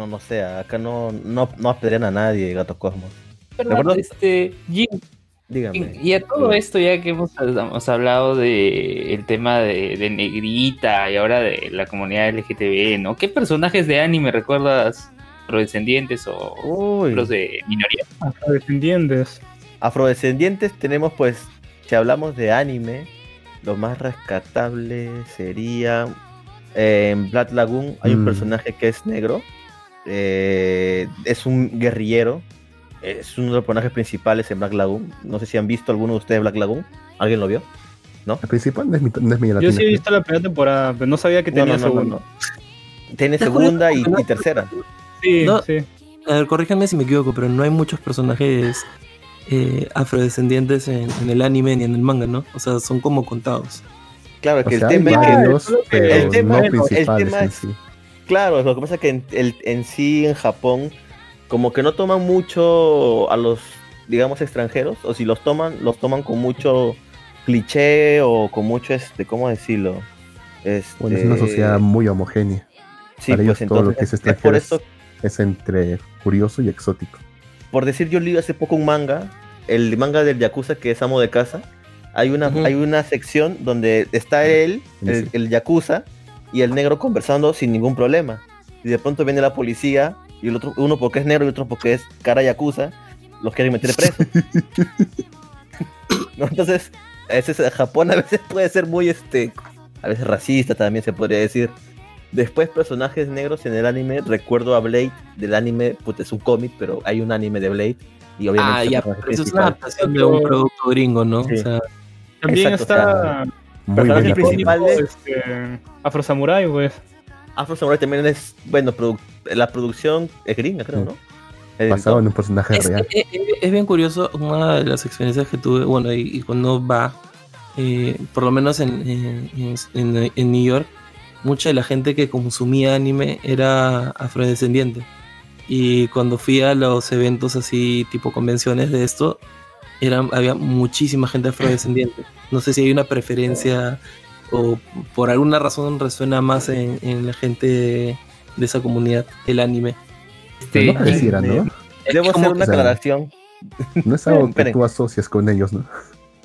no, no sé, acá no, no, no apedrean a nadie, Gato Cosmos. Perdón, acuerdo? este, Jim, Dígame. y a todo esto ya que hemos, hemos hablado de el tema de, de Negrita y ahora de la comunidad LGTB, ¿no? ¿Qué personajes de anime recuerdas afrodescendientes o Uy, los de minoría? Afrodescendientes. afrodescendientes tenemos pues, si hablamos de anime, lo más rescatable sería eh, en Blood Lagoon hay un Mm. personaje que es negro, eh, es un guerrillero, es uno de los personajes principales en Black Lagoon. No sé si han visto alguno de ustedes Black Lagoon. ¿Alguien lo vio? El principal no es mi, no es mi Yo sí he visto la primera temporada, pero no sabía que No, tenía no, no, no, segundo. no. Tiene segunda y, y tercera. Sí, No. sí. A ver, corríjanme si me equivoco, pero no hay muchos personajes eh, afrodescendientes en, en el anime ni en el manga, ¿no? O sea, son como contados. Claro, O que sea, el tema hay es que varios, que pero el tema- no el principales tema en es- sí. Claro, lo que pasa es que en, el- en sí en Japón como que no toman mucho a los, digamos, extranjeros, o si los toman, los toman con mucho cliché o con mucho, este, ¿cómo decirlo? Este, Bueno, es una sociedad muy homogénea. sí, para pues ellos todo lo que es es por extranjero es- eso, Es entre curioso y exótico. por decir, yo leí hace poco un manga, el manga del Yakuza que es amo de casa, hay una, hay una sección donde está él, el, el Yakuza, y el negro conversando sin ningún problema. Y de pronto viene la policía, y el otro, uno porque es negro y otro porque es cara Yakuza, los quieren meter preso. ¿No? Entonces, a veces Japón a veces puede ser muy, este, a veces racista también se podría decir. Después personajes negros en el anime, recuerdo a Blade del anime, puta, es un cómic, pero hay un anime de Blade. Y obviamente Ah, ya, pero eso es una adaptación de un producto gringo, ¿no? Sí. O sea, También Exacto, está Muy Personajes bien principales. apoyado. este, Afro Samurai, pues. Afro Samurai también es, bueno, produ- la producción es gringa, creo, ¿no? Basado en un personaje es, real. es- es- es bien curioso, una de las experiencias que tuve, bueno, y, y cuando va, eh, por lo menos en, en, en- en New York, mucha de la gente que consumía anime era afrodescendiente. Y cuando fui a los eventos así, tipo convenciones de esto, eran, había muchísima gente afrodescendiente. No sé si hay una preferencia o por alguna razón resuena más en, en la gente de, de esa comunidad el anime. Pero Este, no pareciera, ¿no? Debo como hacer una aclaración. No es algo que tú asocias con ellos, ¿no?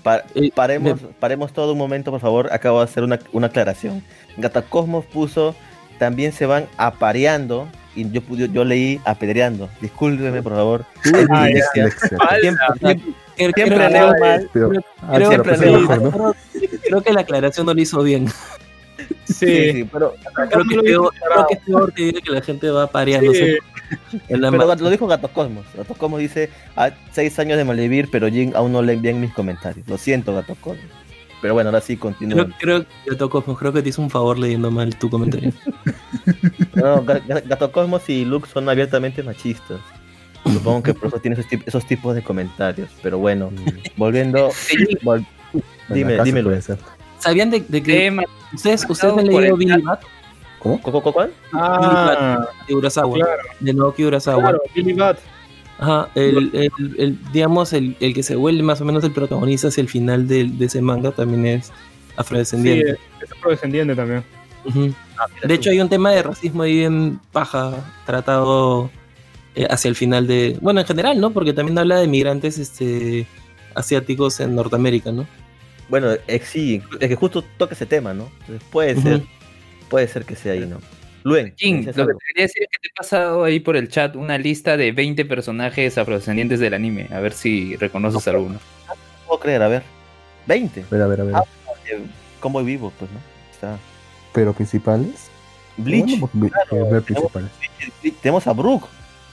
Pa- Eh, paremos, paremos todo un momento, por favor. Acabo de hacer una, una aclaración. Gatacosmos puso, también se van apareando. Y yo, yo, yo leí apedreando. Discúlpeme, por favor. Ah. Siempre, leo mal. Creo- ah, que la aclaración no lo hizo bien. Sí, Sí, sí, pero, Creo que, es peor, creo que es peor que diga que la gente va pareándose pero lo dijo Gatocosmos. Gatocosmos dice, a seis años de malvivir, pero Jin aún no leen bien mis comentarios. Lo siento, Gatocosmos. Pero bueno, ahora sí, continúa. Creo, creo que te tocó, creo que te hizo un favor leyendo mal tu comentario. No, Ga- Ga- Gato Cosmos y Luke son abiertamente machistas. Supongo que por eso tiene esos, tip- esos tipos de comentarios. Pero bueno, volviendo. vol- dime, dímelo. ¿Sabían de, de que tema, ustedes, ustedes han leído Billy Bat ¿Cómo? ¿Cu- cu- ¿Cuál? Ah, de Urasawa? Claro. De Naoki Urasawa. claro, Billy Bat. Ajá, el, el, el- digamos, el, el que se vuelve más o menos el protagonista hacia el final de, de ese manga también es Sí, afrodescendiente. es afrodescendiente también. Ujú. De hecho, hay un tema de racismo ahí bien paja tratado eh, hacia el final de. Bueno, en general, ¿no? Porque también habla de migrantes este, asiáticos en Norteamérica, ¿no? Bueno, eh, sí, es que justo toca ese tema, ¿no? Entonces, puede ser, puede ser que sea ahí, ¿no? Luen, ¿decías lo que te quería decir es que te he pasado ahí por el chat una lista de 20 personajes afrodescendientes del anime. A ver si reconoces alguno. No puedo creer, a ver. 20. A ver, a ver, a ver. Ah. Eh, vivo, pues, ¿no? Está. Pero principales. Bleach. Bueno, vi- claro, eh, ver principales. Tenemos a Brook.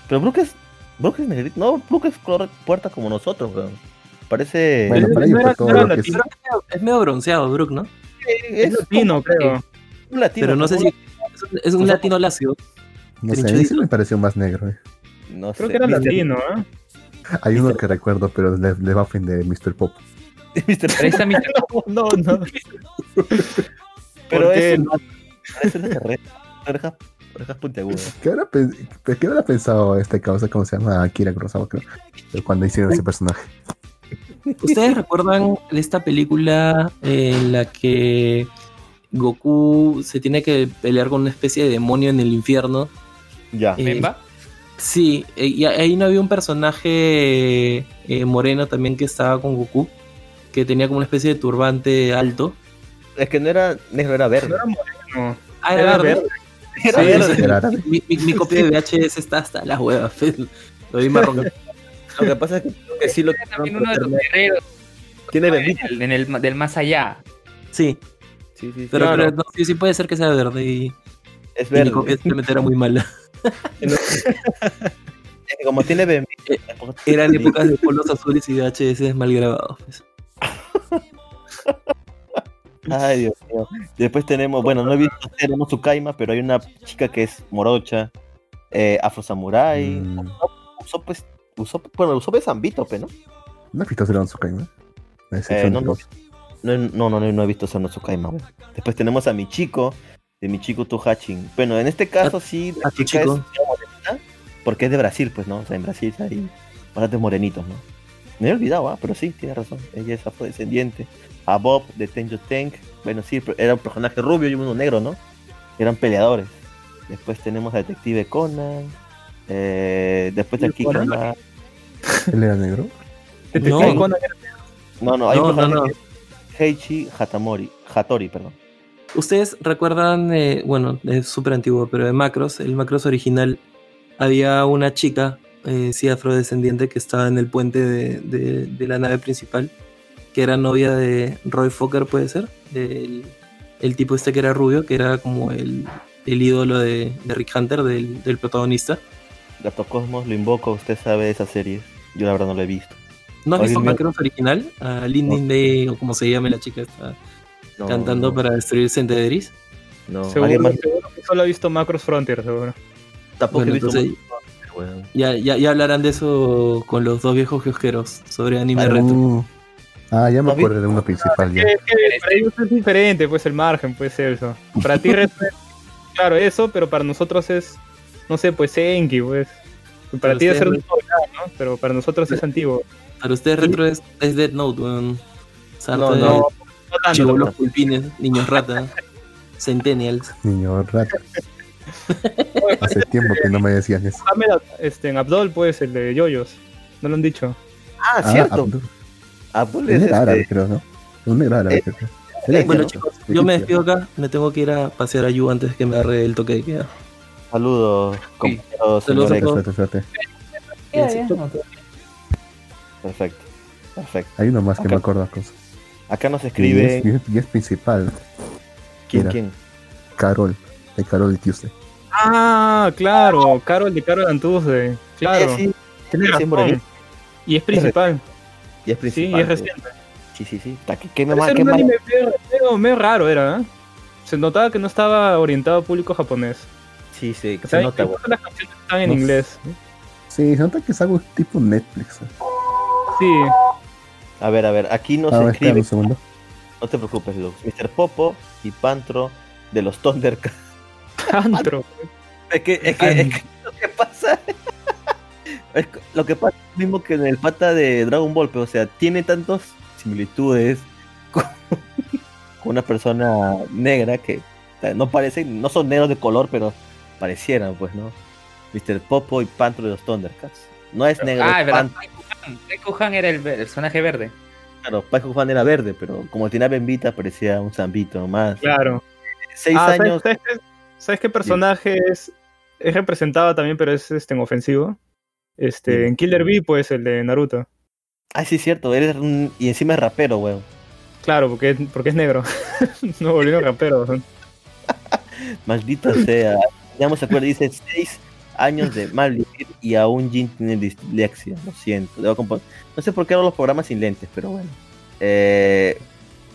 Pero Brook es. Brook es negrito. No, Brook es color puerta como nosotros, weón. Parece. Bueno, no para ellos era- fue todo no era lo que es. Es medio, es bronceado, Brook, ¿no? Es latino, creo. un latino. Pero no sé si. Es un, latino lacio. No sé, a mí Trinchudito. sí me pareció más negro. eh. No Creo sé, que era Mr. latino, ¿eh? Hay uno que recuerdo, pero le, le va a ofender Mr. Pop. Mr. Ahí está mi No, no. Pero ¿Por qué? es. Parece una carrera. Orejas, puntiagudas. ¿Qué habrá, pen- ¿Qué habrá pensado este causa? ¿Cómo se llama? Akira Kurosawa, creo. Cuando hicieron ese personaje. ¿Ustedes recuerdan esta película en la que Goku se tiene que pelear con una especie de demonio en el infierno Ya. Eh, ¿Memba? Sí, eh, y ahí no había un personaje eh, moreno también que estaba con Goku, que tenía como una especie de turbante alto. Es que no era negro, era verde. No era moreno. Ah, Era verde. Era Sí, verde. Era árabe. Mi, mi- mi copia de VHS está hasta las huevas. Lo vi marrón. Lo que pasa es que, creo que sí lo Era también uno de los guerreros tiene bendita. en el, del más allá. Sí, Sí, sí, sí. pero, no, sí, sí puede ser que sea verde y, es y verde. copia simplemente era muy mala. Es como tiene bendita. Eran épocas de polos azules y VHS mal grabados. pues. Ay, Dios mío. Después tenemos, bueno, no he visto tenemos Tsukaima, pero hay una chica que es morocha, eh, Afro Samurai. Mm, Usó pues, usó, bueno, usó pues Zambito, pe, ¿no? ¿No has visto Tsukaima? Eh, no, no. No, no, no, no, he visto Sono Tsukaima. güey. Después tenemos a Michiko, de Michiko Tuhachin. Bueno, en este caso sí, la a tu chica chico. es morenita, porque es de Brasil, pues, ¿no? O sea, en Brasil hay bastantes morenitos, ¿no? Me he olvidado, ah, pero sí, tiene razón. Ella es afrodescendiente. A Bob de Tenjo Tank. Bueno, sí, pero era un personaje rubio y uno negro, ¿no? Eran peleadores. Después tenemos a Detective Conan. Eh, después de aquí ¿Conan? ¿Él era negro? Detective No. Conan No, no, hay No, un personaje no. Heichi Hatamori. Hatori, perdón. Ustedes recuerdan, eh, bueno, es súper antiguo, pero de Macros, el Macros original, había una chica, eh, sí, afrodescendiente, que estaba en el puente de, de- de la nave principal, que era novia de Roy Fokker, puede ser, el, el tipo este que era rubio, que era como el, el ídolo de, de Rick Hunter, del, del protagonista. Gato Cosmos, lo invoco, usted sabe de esa serie. Yo la verdad no la he visto. ¿No has visto mira. Macros original? A Lindin Day, o como se llame la chica, está No, cantando no, para destruir Centederis. No, Seguro, alguien más seguro que solo ha visto Macros Frontier, seguro. tampoco Bueno, he visto. entonces- weón. Ya, ya, ya hablarán de eso con los dos viejos kiosqueros sobre anime Ah, retro. Uh, ah, ya me ¿No has acuerdo de uno principal ya. Es que para ellos es diferente, pues el margen, pues eso. Para ti, retro es- claro, eso, pero para nosotros es, no sé, pues Enki, pues. Para ti debe ser ustedes- un novedad, ¿no? Pero para nosotros es antiguo. Para ustedes retro es, es Dead Note, weón. Sarta No, de no, No tanto. chibolos pulpines, niños rata, centennials. Niño rata. Hace tiempo que no me decían eso. Ahmed, este, en Abdol, pues, el de Yoyos. No lo han dicho. Ah, Ah, cierto. Abdul. Abdul es era árabe, este. creo, ¿no? Un negro árabe, Eh, creo. Bueno chicos, yo me despido acá, me tengo que ir a pasear a Yu antes de que me agarre el toque de queda. Saludos, compañeros, Saludos a todos. Suerte, suerte. Perfecto, perfecto. Hay uno más que Ok. me acuerdo cosas. Acá nos Y escribe. es, y es- y es principal. ¿Quién? ¿Quién? Carol. De Carol y Tuesday. Ah, claro, Carol de Carol Antuzde. Claro, Eh, sí, tiene sí. Y es principal. y es Sí, principal. y es reciente. Sí, sí, sí. ¿Qué, era qué un mal- anime medio, medio- raro, era, ¿eh? Se notaba que no estaba orientado a público japonés. Sí, sí, O se nota, las canciones están en No inglés. Sí, se nota que es algo tipo Netflix. Sí, A ver, a ver, aquí A ver, espera escribe. un segundo. No te preocupes, Lux. Mr. Popo y Pantro de los Thundercats. Antro. Es que, es que, es que lo que pasa. es que lo que pasa es lo mismo que en el pata de Dragon Ball, pero o sea, tiene tantas similitudes con, con una persona negra que o sea, no parecen, no son negros de color, pero parecieran, pues, ¿no? Mr. Popo y Pantro de los Thundercats. No es negro, Ah, es es verdad. Pantro. Taiko Han era el personaje verde. Claro, Paco Juan era verde, pero como tenía bembita parecía un zambito más. Claro. Seis Ah, ¿sabes- años. ¿sabes, qué, ¿sabes qué personaje es, es representado también, pero es este, en ofensivo? Este, en Killer Bee, pues, el de Naruto. Ah, sí, es cierto. Eres un... Y encima es rapero, weón. Claro, porque, es- porque es negro. no volvieron raperos. Maldita sea. Ya me acuerdo, dice seis años de mal vivir y aún Jin tiene dislexia. Lo siento. No sé por qué hago los programas sin lentes, pero bueno. Eh,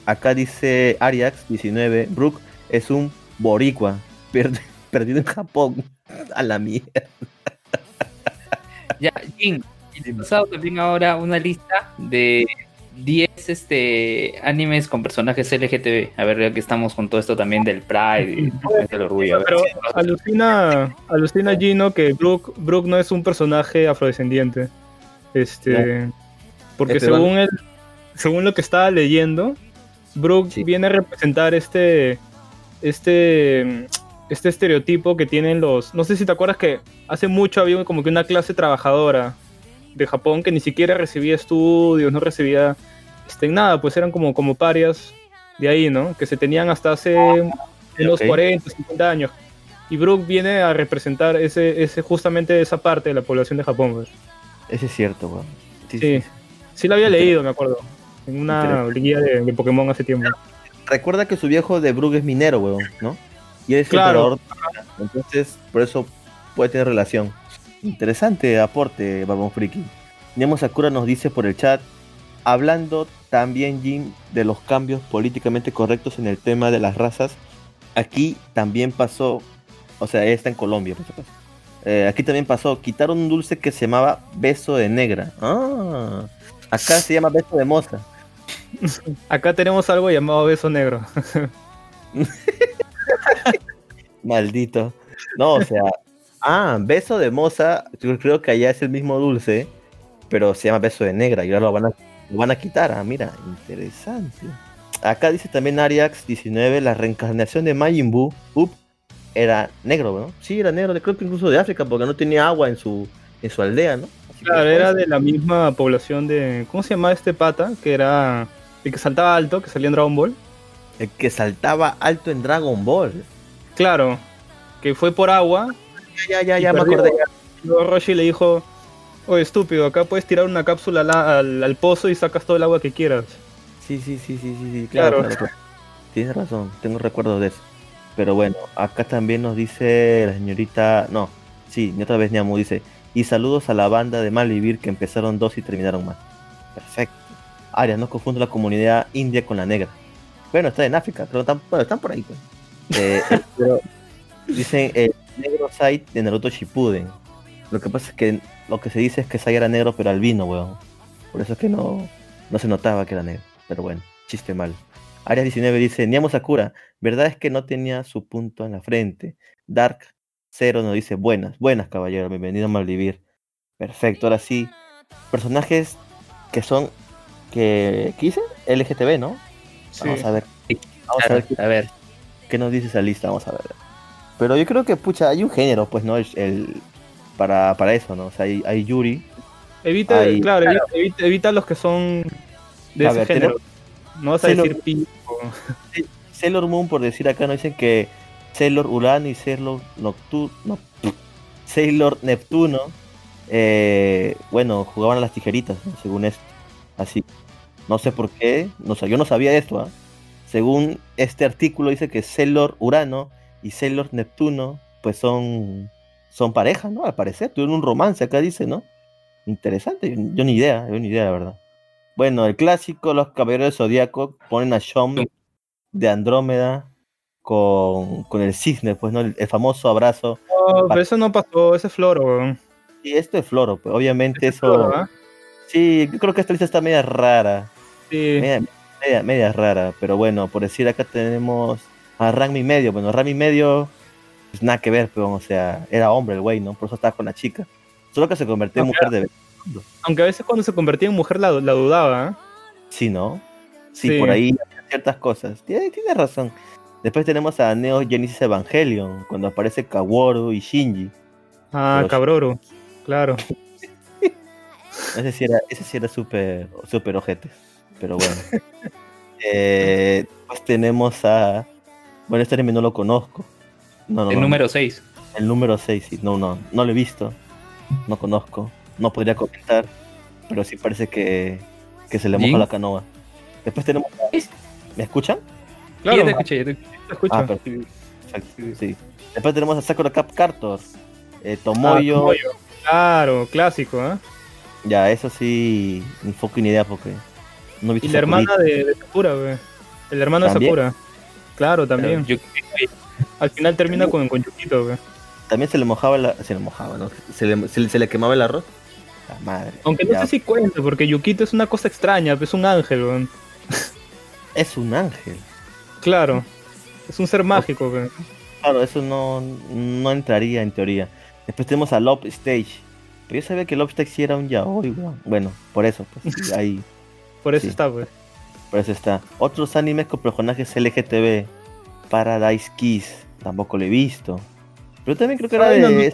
acá dice Ariax 19. Brook es un boricua. perd- perdido en Japón. A la mierda. Ya, Jin, he pasado también ahora una lista de 10 este, animes con personajes LGTB. A ver, ya que estamos con todo esto también del Pride y del orgullo. A ver, Pero si- alucina, alucina Gino que Brooke, Brooke no es un personaje afrodescendiente. Este, porque Es peruano. según él, según lo que estaba leyendo, Brooke Sí. viene a representar este, este, este estereotipo que tienen los... No sé si te acuerdas que hace mucho había como que una clase trabajadora de Japón que ni siquiera recibía estudios, no recibía este, nada, pues eran como, como parias de ahí, ¿no? Que se tenían hasta hace unos ok. 40, 50 años. Y Brook viene a representar ese, ese, justamente esa parte de la población de Japón. pues. Ese es cierto, weón. Sí, Sí, sí. sí la había leído, me acuerdo. En una guía de, de Pokémon hace tiempo. Recuerda que su viejo de Brugge es minero, weón, ¿no? Y es Claro. emperador. Entonces, por eso puede tener relación. Interesante aporte, Barbón Friki. Nemo Sakura nos dice por el chat, hablando también, Jim, de los cambios políticamente correctos en el tema de las razas, aquí también pasó, o sea, está en Colombia, por acaso. Eh, aquí también pasó, quitaron un dulce que se llamaba beso de negra. Ah, acá se llama beso de moza. Acá tenemos algo llamado beso negro. Maldito. No, o sea. Ah, beso de moza. Yo creo que allá es el mismo dulce, pero se llama beso de negra y ahora lo van a, lo van a quitar. Ah, mira, interesante. Acá dice también Ariax 19, la reencarnación de Majin Buu up, era negro, ¿no? Sí, era negro, creo que incluso de África, porque no tenía agua en su, en su aldea, ¿no? Así Claro, era de la misma población de. ¿Cómo se llamaba este pata? Que era. El que saltaba alto, que salía en Dragon Ball. El que saltaba alto en Dragon Ball. Claro, que fue por agua. Ya, ya, ya, me acordé. Luego Roshi le dijo: Oye, estúpido, acá puedes tirar una cápsula al, al- al pozo y sacas todo el agua que quieras. Sí, sí, sí, sí, sí, sí, claro, Claro. claro, claro. Tienes razón, tengo recuerdos de eso. Pero bueno, acá también nos dice la señorita, no, sí, ni otra vez Ñamu dice, y saludos a la banda de Malvivir que empezaron dos y terminaron más. Perfecto. Arias, no confundo la comunidad india con la negra. Bueno, está en África, pero están, bueno, están por ahí. pues. Eh, eh, pero dicen el negro Sai de Naruto Shippuden. Lo que pasa es que lo que se dice es que Sai era negro pero albino, weón. Por eso es que no, no se notaba que era negro. Pero bueno, chiste mal. Arias 19 dice, Niamo Sakura, verdad es que no tenía su punto en la frente. Dark Zero nos dice, buenas, buenas caballero, bienvenido a Malvivir. Perfecto, ahora sí. Personajes que son, que, ¿qué dice? LGTB, ¿no? Vamos a ver. Vamos a ver A ver, qué nos dice esa lista, vamos a ver. Pero yo creo que, pucha, hay un género, pues, ¿no? El, el- para, para eso, ¿no? O sea, hay, hay Yuri. Evita, claro, evita, evita- evita los que son de A ese ver, género. No vas a decir pico. Sailor Moon, por decir acá, nos dicen que Sailor Urano y Sailor Nocturno, Sailor Neptuno, eh, bueno, jugaban a las tijeritas, ¿no? según esto. Así, no sé por qué, no, sé, yo no sabía esto. ¿ah? Según este artículo dice que Sailor Urano y Sailor Neptuno, pues son, son pareja, ¿no? Al parecer, tuvieron un romance, acá dice, ¿no? Interesante, yo, yo ni idea, yo ni idea, la verdad. Bueno, el clásico, los caballeros del Zodíaco ponen a Sean de Andrómeda con, con el cisne, pues, ¿no? El, el famoso abrazo. No, pero eso no pasó, ese es floro. Y esto es Floro, pues, obviamente Ese es floro, eso. ¿ah? Sí, yo creo que esta lista está media rara. Sí. Media, media, media rara, pero bueno, por decir acá tenemos a Rami Medio. Bueno, Rami Medio, pues nada que ver, pero, o sea, era hombre el güey, ¿no? Por eso estaba con la chica. Solo que se convirtió en mujer de Aunque a veces cuando se convertía en mujer la, la dudaba, ¿eh? Sí, ¿no? Sí, Sí. por ahí ciertas cosas. Tiene, tiene razón. Después tenemos a Neo Genesis Evangelion, cuando aparece Kaworu y Shinji. Ah, Pero- cabroro. Claro. Ese sí era, ese sí era súper super ojete. Pero bueno. eh, pues tenemos a. Bueno, este anime no lo conozco. No, no, el no, número 6. El número 6, sí. No, no, no lo he visto. No conozco. No podría comentar. Pero sí parece que, que se le moja ¿Sí? la canoa. Después tenemos. ¿Me escuchan? Claro, Ya te escuché, ya te escuché. te escucho. Ah, perfecto. Perfecto, sí. Después tenemos a Sakura Cap Cartor. Eh, Tomoyo. Ah, Tomoyo. Claro, clásico, ¿eh? Ya, eso sí. Ni foco ni idea porque. No he visto Y la Sakurita. hermana de, de Sakura, güey. El hermano de. Sakura. Claro, también. Yo- Al final termina con, con Yukito, güey. También se le mojaba la. Se le mojaba, ¿no? Se le, se le, se le quemaba el arroz. La madre. Aunque no ya. sé si cuenta, porque Yukito es una cosa extraña, es un ángel, güey. Es un ángel. Claro. Es un ser mágico, güey. Claro, eso no, no entraría en teoría. Después tenemos a Love Stage. Pero yo sabía que Love Stage sí era un yaoi, weón. Bueno, por eso, pues ahí, Por eso Sí. está, pues. Eso está. Otros animes con personajes LGTB. Paradise Kiss. tampoco lo he visto. Pero también creo que era Ay, no, no. de...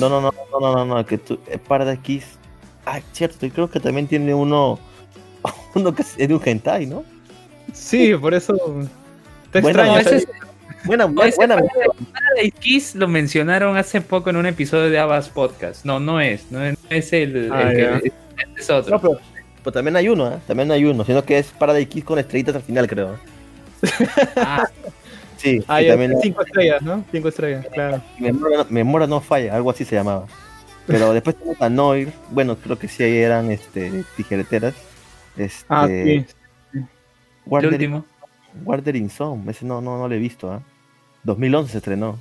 No, no, no, no, no, no, no, que tú... eh, Paradise Kiss... Ah, cierto, y creo que también tiene uno... Uno que es de un hentai, ¿no? Sí, por eso. Está Bueno, extraño. No, ese- ese es- Buena, no, buena, ese buena. Paradise- Kiss lo mencionaron hace poco en un episodio de Abbas Podcast. No, no es. No es, no es el, el Ah, que. es otro. No, pero, pero también hay uno, ¿eh? También hay uno, sino que es Paradise Kiss con estrellitas al final, creo. Ah, Sí, Ah, también cinco estrellas, ¿no? Cinco estrellas, claro. memoria, no- memoria no falla, algo así se llamaba. Pero después tenemos a Noir, bueno, creo que sí eran este, tijereteras. Este, Ah, sí. el Warder, último. Wuthering Song, ese no, no, no lo he visto, ¿ah? 2011 se estrenó.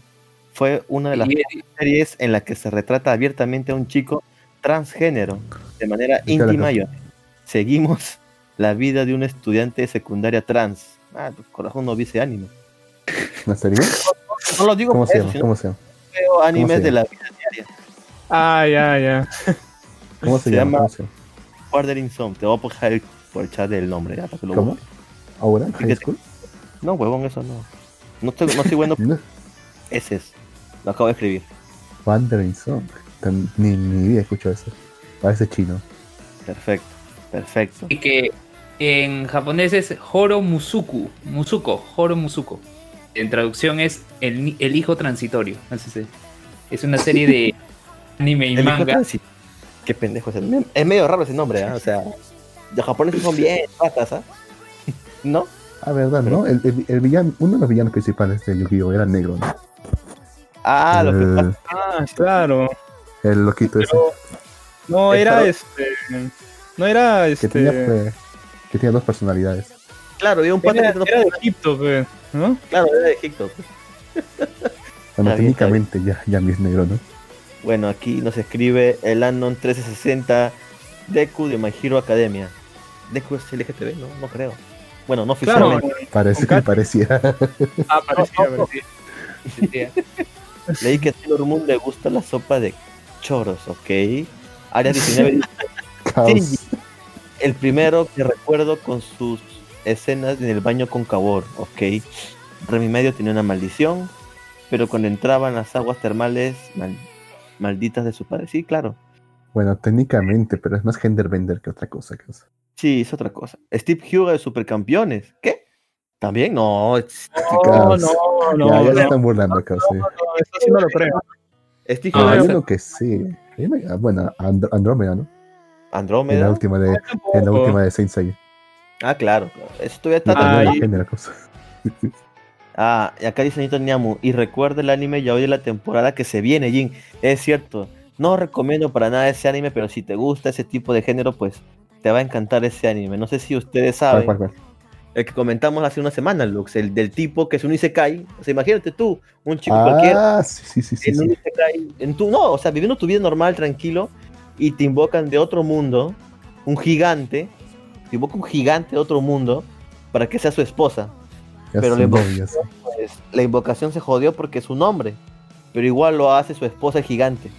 Fue una de las Y- series en la que se retrata abiertamente a un chico transgénero de manera íntima y honesta. Seguimos la vida de un estudiante de secundaria trans. Ah, tu corazón no ese anime. ¿En serio? No lo digo ¿Cómo por se llama? ¿Cómo se llama? veo animes de la vida diaria. Ah, ya, ya. ¿Cómo se, Se llama? Wuthering Song, te voy a poner por el chat el nombre, ya, para que lo ¿Cómo? ¿Ahora? ¿High. School? No, huevón, eso no. No estoy, no estoy bueno, No. ese es. Lo acabo de escribir. Wandering Song. Ni, ni idea escucho eso. Parece chino. Perfecto, perfecto. Y que en japonés es Horo Musuku. Musuko, Horo Musuko. En traducción es el, el hijo transitorio. Así se- Es una serie de anime y El hijo manga. transi- Qué pendejo es el nombre. Es medio raro ese nombre, ¿ah? O sea, los japoneses son bien ratas, ¿ah? ¿No? Ah, verdad, ¿no? El, el, el villano, uno de los villanos principales de Yu-Gi-Oh! era negro, ¿no? Ah, lo que el, pasa. Ah, claro. el loquito ese. No, era este. No era Que este. tenía, pues, que tenía dos personalidades. Claro, había un pata Era, que era de Egipto, pe, ¿no? Claro, era de Egipto. pues. Bueno, Está bien, está técnicamente ya, ya ni es negro, ¿no? Bueno, aquí nos escribe el Anon 1360 Deku de My Hero Academia. Deku es LGTB, no, no creo. Bueno, no Claro. oficialmente. Parece, Kat- parecía. Ah, parecía, parecía. Leí que a Sailor Moon le gusta la sopa de choros, ¿ok? Área 19 dice, Caos. El primero que recuerdo con sus escenas en el baño con Kabor, ¿ok? Remy Medio tenía una maldición, pero cuando entraban las aguas termales mal- malditas de su padre, sí, claro. Bueno, técnicamente, pero es más genderbender que otra cosa. cosa. Sí, es otra cosa. Steve Huga de Supercampeones, ¿qué? También, no, No, no, no. ya, ya no, están burlando, no, eso sí no lo creo. Steve Ah, hay esa- uno que sí. Una- Bueno, And- Andrómeda, ¿no? En la Andrómeda. última de, en la última de Saint Seiya. Ah, claro, claro. Eso todavía está Ah, también. Ah, y acá dice Nito Niamu, y recuerda el anime ya hoy de la temporada que se viene, Jin. Es cierto, no recomiendo para nada ese anime, pero si te gusta ese tipo de género, pues te va a encantar ese anime. No sé si ustedes ¿Cuál, saben, cuál, cuál? el que comentamos hace una semana, Lux, el del tipo que es un Isekai. O sea, imagínate tú, un chico cualquiera, Ah, sí, sí, sí, sí. en un. Isekai, en tu, no, o sea, viviendo tu vida normal, tranquilo, y te invocan de otro mundo, un gigante, te invoca un gigante de otro mundo para que sea su esposa. Ya pero le- novios. pues la invocación se jodió porque es un hombre, pero igual lo hace su esposa gigante.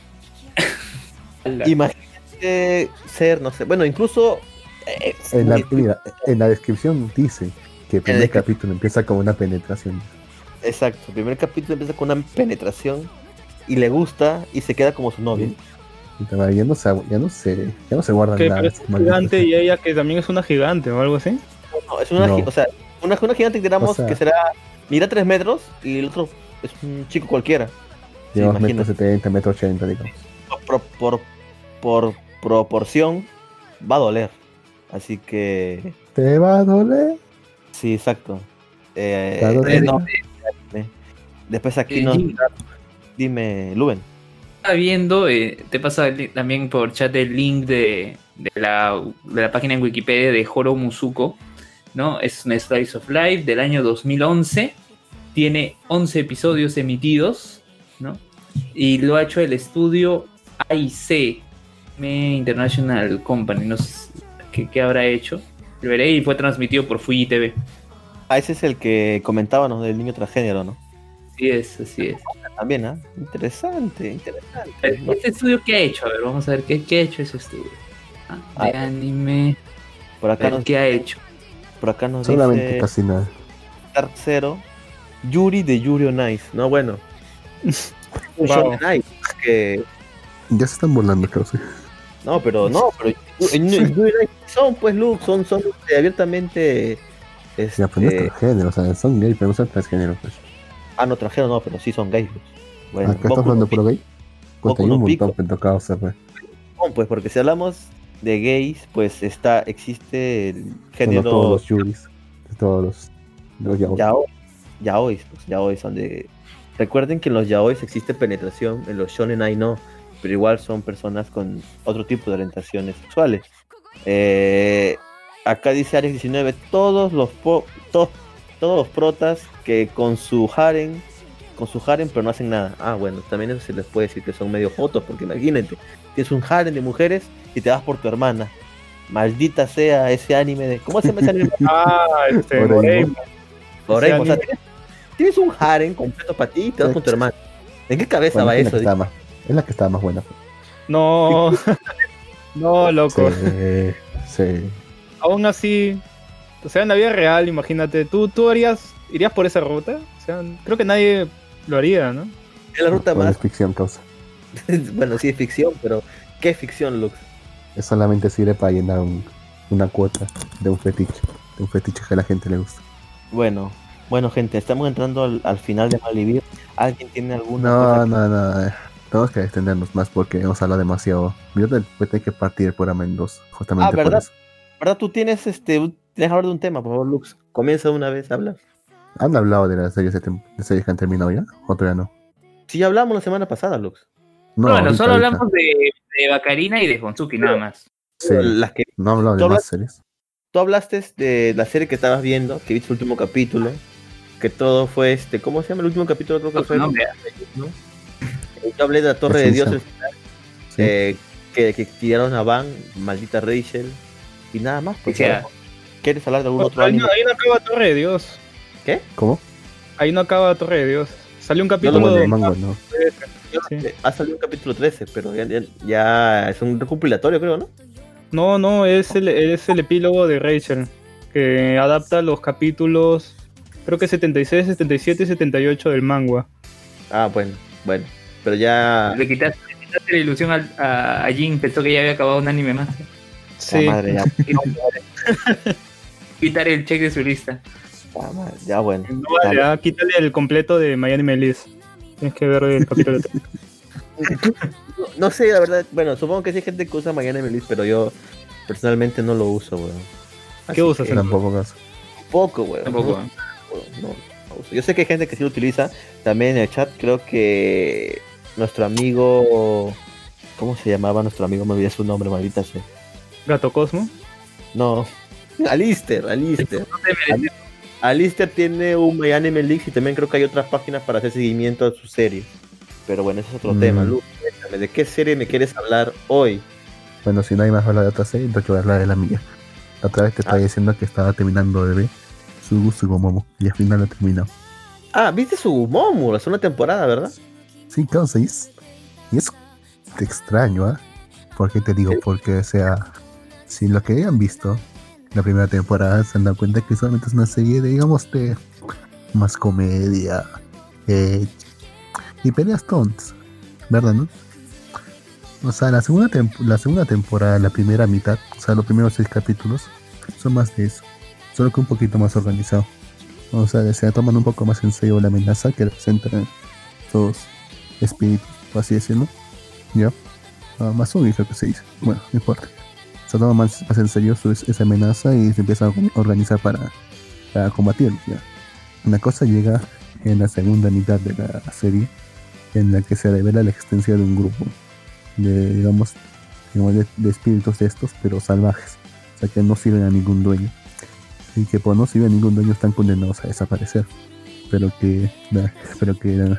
Imagínate ser, no sé, bueno, incluso eh, En la, muy- mira, en la descripción dice que el primer capítulo empieza con una penetración. exacto, el primer capítulo empieza con una penetración y le gusta y se queda como su novia. Ya no se, ya no se, ya no se guardan Que nada. parece un gigante y ella que también es una gigante o algo así. No, es una, No. o sea, una, una gigante que digamos O sea- que será, mira 3 metros y el otro es un chico cualquiera. Sí, Llevamos imagínate. metro 70, metro 80, digamos. Por, por, por proporción va a doler. Así que ¿Te va a doler? Sí, exacto. Eh, eh, sí. no, eh, después aquí Eh, nos dime, Luben. Estaba viendo, eh, te pasa también por chat el link de, de la, de la página en Wikipedia de Horo Musuko, ¿no? Es un Slice of Life del año 2011, tiene 11 episodios emitidos, ¿no? Y lo ha hecho el estudio AIC, Me International Company, no sé qué, qué habrá hecho. Lo veré y fue transmitido por Fuji TV. Ah, ese es el que comentábamos del niño transgénero, ¿no? Así es, así es. También, ¿ah? Interesante, interesante. Eh. ¿Este estudio qué ha hecho? A ver, vamos a ver qué, qué ha hecho ese estudio. Ah, de Ah. anime. Por acá nos, ¿Qué ha hecho? por acá nos Solamente dice casi nada. Dark Zero. Yuri de Yuri on Ice. No, bueno. Wow. Ice, que Ya se están burlando, creo. sí. No, pero no, pero Yuri son pues Luke, son, son este, abiertamente este, Ya, pues no es transgénero, o sea, son gay, pero no son transgénero, pues. Ah no trajeron no, pero sí son gays. Luke. Bueno, Acá estás hablando puro gay. Pues hay un montón que tocado, o sea, pues. No, pues porque si hablamos de gays, pues está existe el Bueno, género todos los yuris, de todos los, los yaoi. yaoi, yaois, pues yaois son de recuerden que en los yaois existe penetración, en los shonen ai no, pero igual son personas con otro tipo de orientaciones sexuales. Eh, acá dice Ares 19, todos los po- to- todos los protas que con su harem con su harem pero no hacen nada. Ah, bueno, también eso se les puede decir que son medio fotos, porque imagínate, tienes un harem de mujeres y te vas por tu hermana. Maldita sea ese anime de. ¿Cómo se llama ese anime? Ah, este. Doraemon. Doraemon, o sea, tienes, tienes un harem completo para ti y te vas con tu hermana. ¿En qué cabeza Bueno, va es, eso? más, es la que estaba más buena. No, no, loco. Sí, sí. Aún así, o sea, en la vida real, imagínate, ¿tú, tú harías, irías por esa ruta? O sea, creo que nadie lo haría, ¿no? Es la ruta Bueno, más. es ficción, causa. bueno, sí es ficción, pero ¿qué ficción, Lux? Es solamente sirve para llenar un- una cuota de un fetiche. De un fetiche que a la gente le gusta. Bueno, bueno, gente, estamos entrando al, al final de Malivir. ¿Alguien tiene alguna No, cosa que- no, no. eh, Tenemos que extendernos más porque hemos hablado demasiado. Yo después hay que partir por 2, justamente Ah, por ¿verdad? eso. ¿Verdad? Tú tienes este. Tienes que hablar de un tema, por favor, Lux. Comienza una vez, habla. ¿Han hablado de las series, de, que han terminado ya? ¿O todavía no? Sí, ya hablamos la semana pasada, Lux. No, bueno, ahorita, solo ahorita. hablamos de, de Bacarina y de Honsuki nada más. Sí, Las que no han hablado de ¿Tú más hablas- series. tú hablaste de la serie que estabas viendo, que viste el último capítulo, que todo fue este, ¿cómo se llama el último capítulo? Creo que fue. No, vea. Yo hablé de la Torre de Dios, el final, Sí. eh, que, que tiraron a Van, maldita Rachel, y nada más. Pues, O sea, ¿Quieres hablar de algún otro ahí, anime? no, ahí no acaba Torre de Dios. ¿Cómo? Ahí no acaba Torre de Dios. Salió un lo capítulo de el de... manga, no. Sí. Ha salido un capítulo 13, pero ya, ya- ya es un recopilatorio, creo, ¿no? No, no, es el, es el epílogo de Rachel, que adapta los capítulos, creo que 76, 77 y 78 del manga. Ah, bueno, bueno. Pero ya. Le quitaste, le quitaste la ilusión al- a, a Jin, pensó que ya había acabado un anime más. Sí, madre, ya. Quitar el check de su lista. madre, ya, bueno. no vale, ah, quítale el completo de Miami Melis. Tienes que ver el capítulo 3. No, no sé, la verdad. Bueno, supongo que sí hay gente que usa Mañana Melis, pero yo personalmente no lo uso, weón. ¿Qué usas, que? Tampoco caso. Poco, weón. Tampoco. No, no, no uso. Yo sé que hay gente que sí lo utiliza. También en el chat creo que nuestro amigo. ¿Cómo se llamaba nuestro amigo? Me olvidé su nombre, maldita sea. Gato Cosmo. No. Alister, Alister. No. Alister tiene un My Anime Leaks y también creo que hay otras páginas para hacer seguimiento a su serie. Pero bueno, ese es otro Mm. tema. Lu, cuéntame, ¿de qué serie me quieres hablar hoy? Bueno, si nadie más habla de otra serie, entonces voy a hablar de la mía. La otra vez te estaba Ah. diciendo que estaba terminando de ver Sugu Sugomomo y al final lo he terminado. Ah, viste su Momo, la segunda temporada, ¿verdad? Sí, causa, y es, y es extraño, ¿ah? ¿Por qué te digo? Porque, o sea, si lo que hayan visto la primera temporada se han dado cuenta que solamente es una serie de, digamos, de más comedia eh, y peleas tontas, ¿verdad, no? O sea, la segunda, la segunda temporada, la primera mitad, o sea, los primeros seis capítulos, son más de eso, solo que un poquito más organizado. O sea, se toman un poco más en serio la amenaza que representan estos espíritus, por así decirlo. ¿Ya? Ah, más creo que se dice. Bueno, no importa. Se toma más, más en serio su- esa amenaza y se empieza a organ- organizar para, para combatirlos. ¿ya? Una cosa llega en la segunda mitad de la serie, en la que se revela la existencia de un grupo de, digamos, de, de espíritus de estos, pero salvajes. O sea, que no sirven a ningún dueño. Y que por no sirven a ningún dueño están condenados a desaparecer. Pero que, pero que